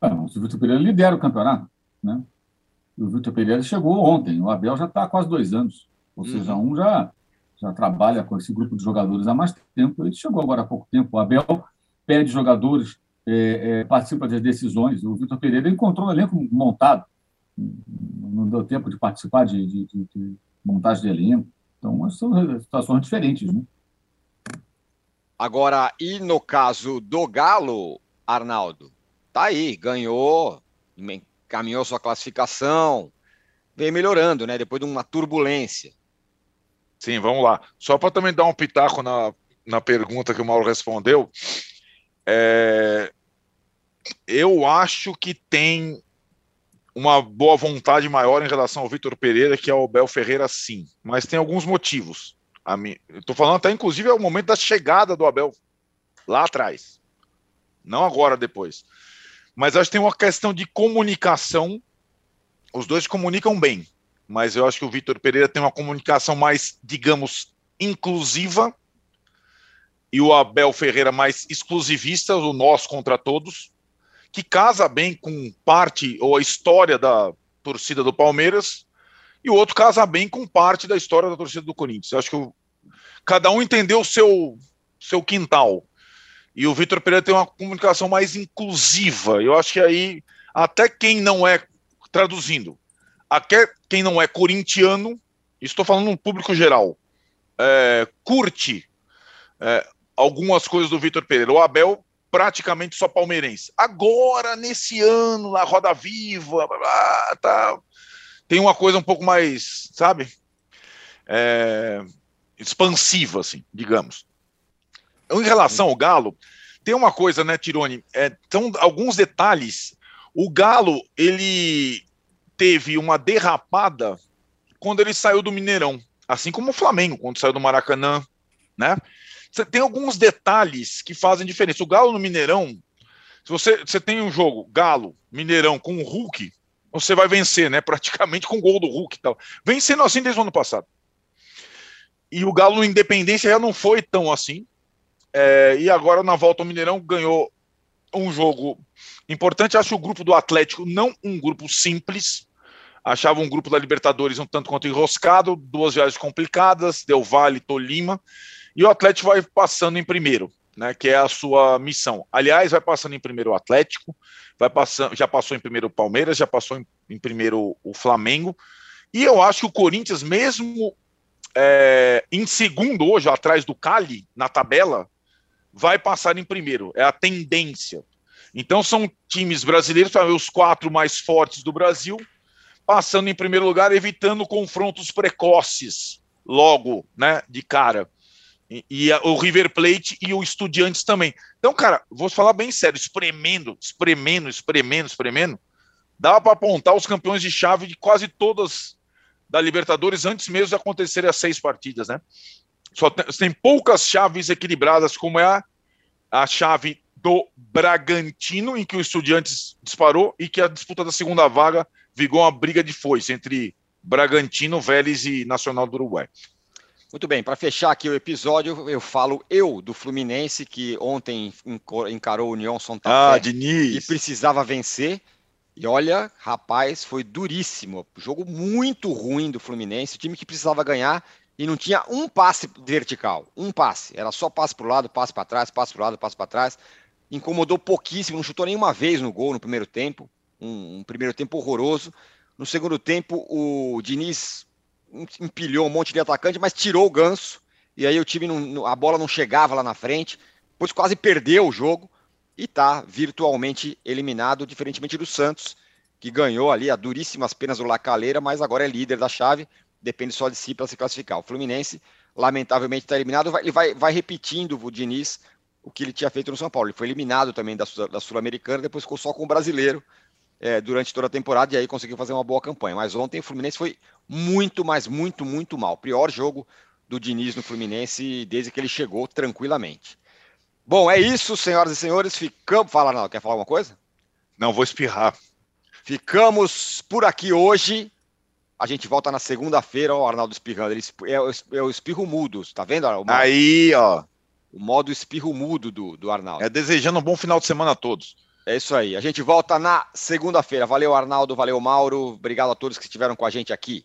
Ah, o Vitor Pereira lidera o campeonato, né? O Vitor Pereira chegou ontem, o Abel já está há quase dois anos. Ou seja, uhum. um já, já trabalha com esse grupo de jogadores há mais tempo. Ele chegou agora há pouco tempo. O Abel pede jogadores, é, é, participa das decisões. O Vitor Pereira encontrou um elenco montado não deu tempo de participar de, de, de, de montagem de elenco. Então, são situações diferentes, né? Agora, e no caso do Galo, Arnaldo? Tá aí, ganhou caminhou sua classificação, veio melhorando, né? Depois de uma turbulência. Sim, vamos lá. Só para também dar um pitaco na, na pergunta que o Mauro respondeu, é, eu acho que tem uma boa vontade maior em relação ao Vitor Pereira que ao Bel Ferreira, sim. Mas tem alguns motivos. Estou falando até, inclusive, é o momento da chegada do Abel lá atrás. Não agora, depois. Mas acho que tem uma questão de comunicação. Os dois comunicam bem. Mas eu acho que o Vitor Pereira tem uma comunicação mais, digamos, inclusiva. E o Abel Ferreira mais exclusivista, o nós contra todos que casa bem com parte ou a história da torcida do Palmeiras, e o outro casa bem com parte da história da torcida do Corinthians. Eu acho que o, cada um entendeu o seu, seu quintal. E o Vitor Pereira tem uma comunicação mais inclusiva. Eu acho que aí, até quem não é, traduzindo, até quem não é corintiano, estou falando no público geral, é, curte é, algumas coisas do Vitor Pereira. O Abel praticamente só palmeirense. Agora, nesse ano, na Roda Viva, blá, blá, tá, tem uma coisa um pouco mais, sabe? É, expansiva, assim, digamos. Em relação ao Galo, tem uma coisa, né, Tirone? É, então, alguns detalhes. O Galo, ele teve uma derrapada quando ele saiu do Mineirão, assim como o Flamengo, quando saiu do Maracanã, né? Você tem alguns detalhes que fazem diferença. O Galo no Mineirão, se você, você tem um jogo, Galo, Mineirão, com o Hulk, você vai vencer, né? Praticamente com o gol do Hulk e tal. Vencendo assim desde o ano passado. E o Galo no Independência já não foi tão assim. É, e agora na volta ao Mineirão ganhou um jogo importante. Acho o grupo do Atlético não um grupo simples. Achava um grupo da Libertadores um tanto quanto enroscado, duas viagens complicadas, Del Valle, Tolima. E o Atlético vai passando em primeiro, né? Que é a sua missão. Aliás, vai passando em primeiro o Atlético, vai passando, já passou em primeiro o Palmeiras, já passou em, em primeiro o Flamengo. E eu acho que o Corinthians, mesmo é, em segundo hoje, atrás do Cali, na tabela, vai passar em primeiro. É a tendência. Então são times brasileiros, os quatro mais fortes do Brasil, passando em primeiro lugar, evitando confrontos precoces logo, né, de cara. E, e a, o River Plate e o Estudiantes também. Então, cara, vou falar bem sério, espremendo, espremendo, espremendo, espremendo, dava para apontar os campeões de chave de quase todas da Libertadores antes mesmo de acontecerem as seis partidas, né? Só tem, tem poucas chaves equilibradas, como é a, a chave do Bragantino, em que o Estudiantes disparou, e que a disputa da segunda vaga vigou uma briga de foice entre Bragantino, Vélez e Nacional do Uruguai. Muito bem, para fechar aqui o episódio, eu falo eu do Fluminense, que ontem encarou o União Santa ah, Fé Diniz. e precisava vencer. E olha, rapaz, foi duríssimo. Jogo muito ruim do Fluminense, time que precisava ganhar e não tinha um passe vertical, um passe. Era só passe para o lado, passe para trás, passe para o lado, passe para trás. Incomodou pouquíssimo, não chutou nenhuma vez no gol no primeiro tempo. Um, um primeiro tempo horroroso. No segundo tempo, o Diniz empilhou um monte de atacante, mas tirou o ganso. E aí o time, não, a bola não chegava lá na frente. Depois quase perdeu o jogo e está virtualmente eliminado, diferentemente do Santos, que ganhou ali a duríssimas penas do Lacaleira, mas agora é líder da chave, depende só de si para se classificar. O Fluminense, lamentavelmente, está eliminado, ele vai, vai repetindo o Diniz o que ele tinha feito no São Paulo. Ele foi eliminado também da, da Sul-Americana, depois ficou só com o brasileiro é, durante toda a temporada e aí conseguiu fazer uma boa campanha. Mas ontem o Fluminense foi muito, mas muito, muito mal. Pior jogo do Diniz no Fluminense desde que ele chegou tranquilamente. Bom, é isso, senhoras e senhores. Ficamos. Fala, não, quer falar alguma coisa? Não, vou espirrar. Ficamos por aqui hoje. A gente volta na segunda-feira, o Arnaldo espirrando. Ele é, é o espirro mudo, tá vendo? Aí, ó. O modo espirro mudo do, do Arnaldo. É desejando um bom final de semana a todos. É isso aí. A gente volta na segunda-feira. Valeu, Arnaldo. Valeu, Mauro. Obrigado a todos que estiveram com a gente aqui.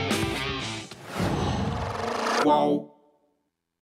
Qual?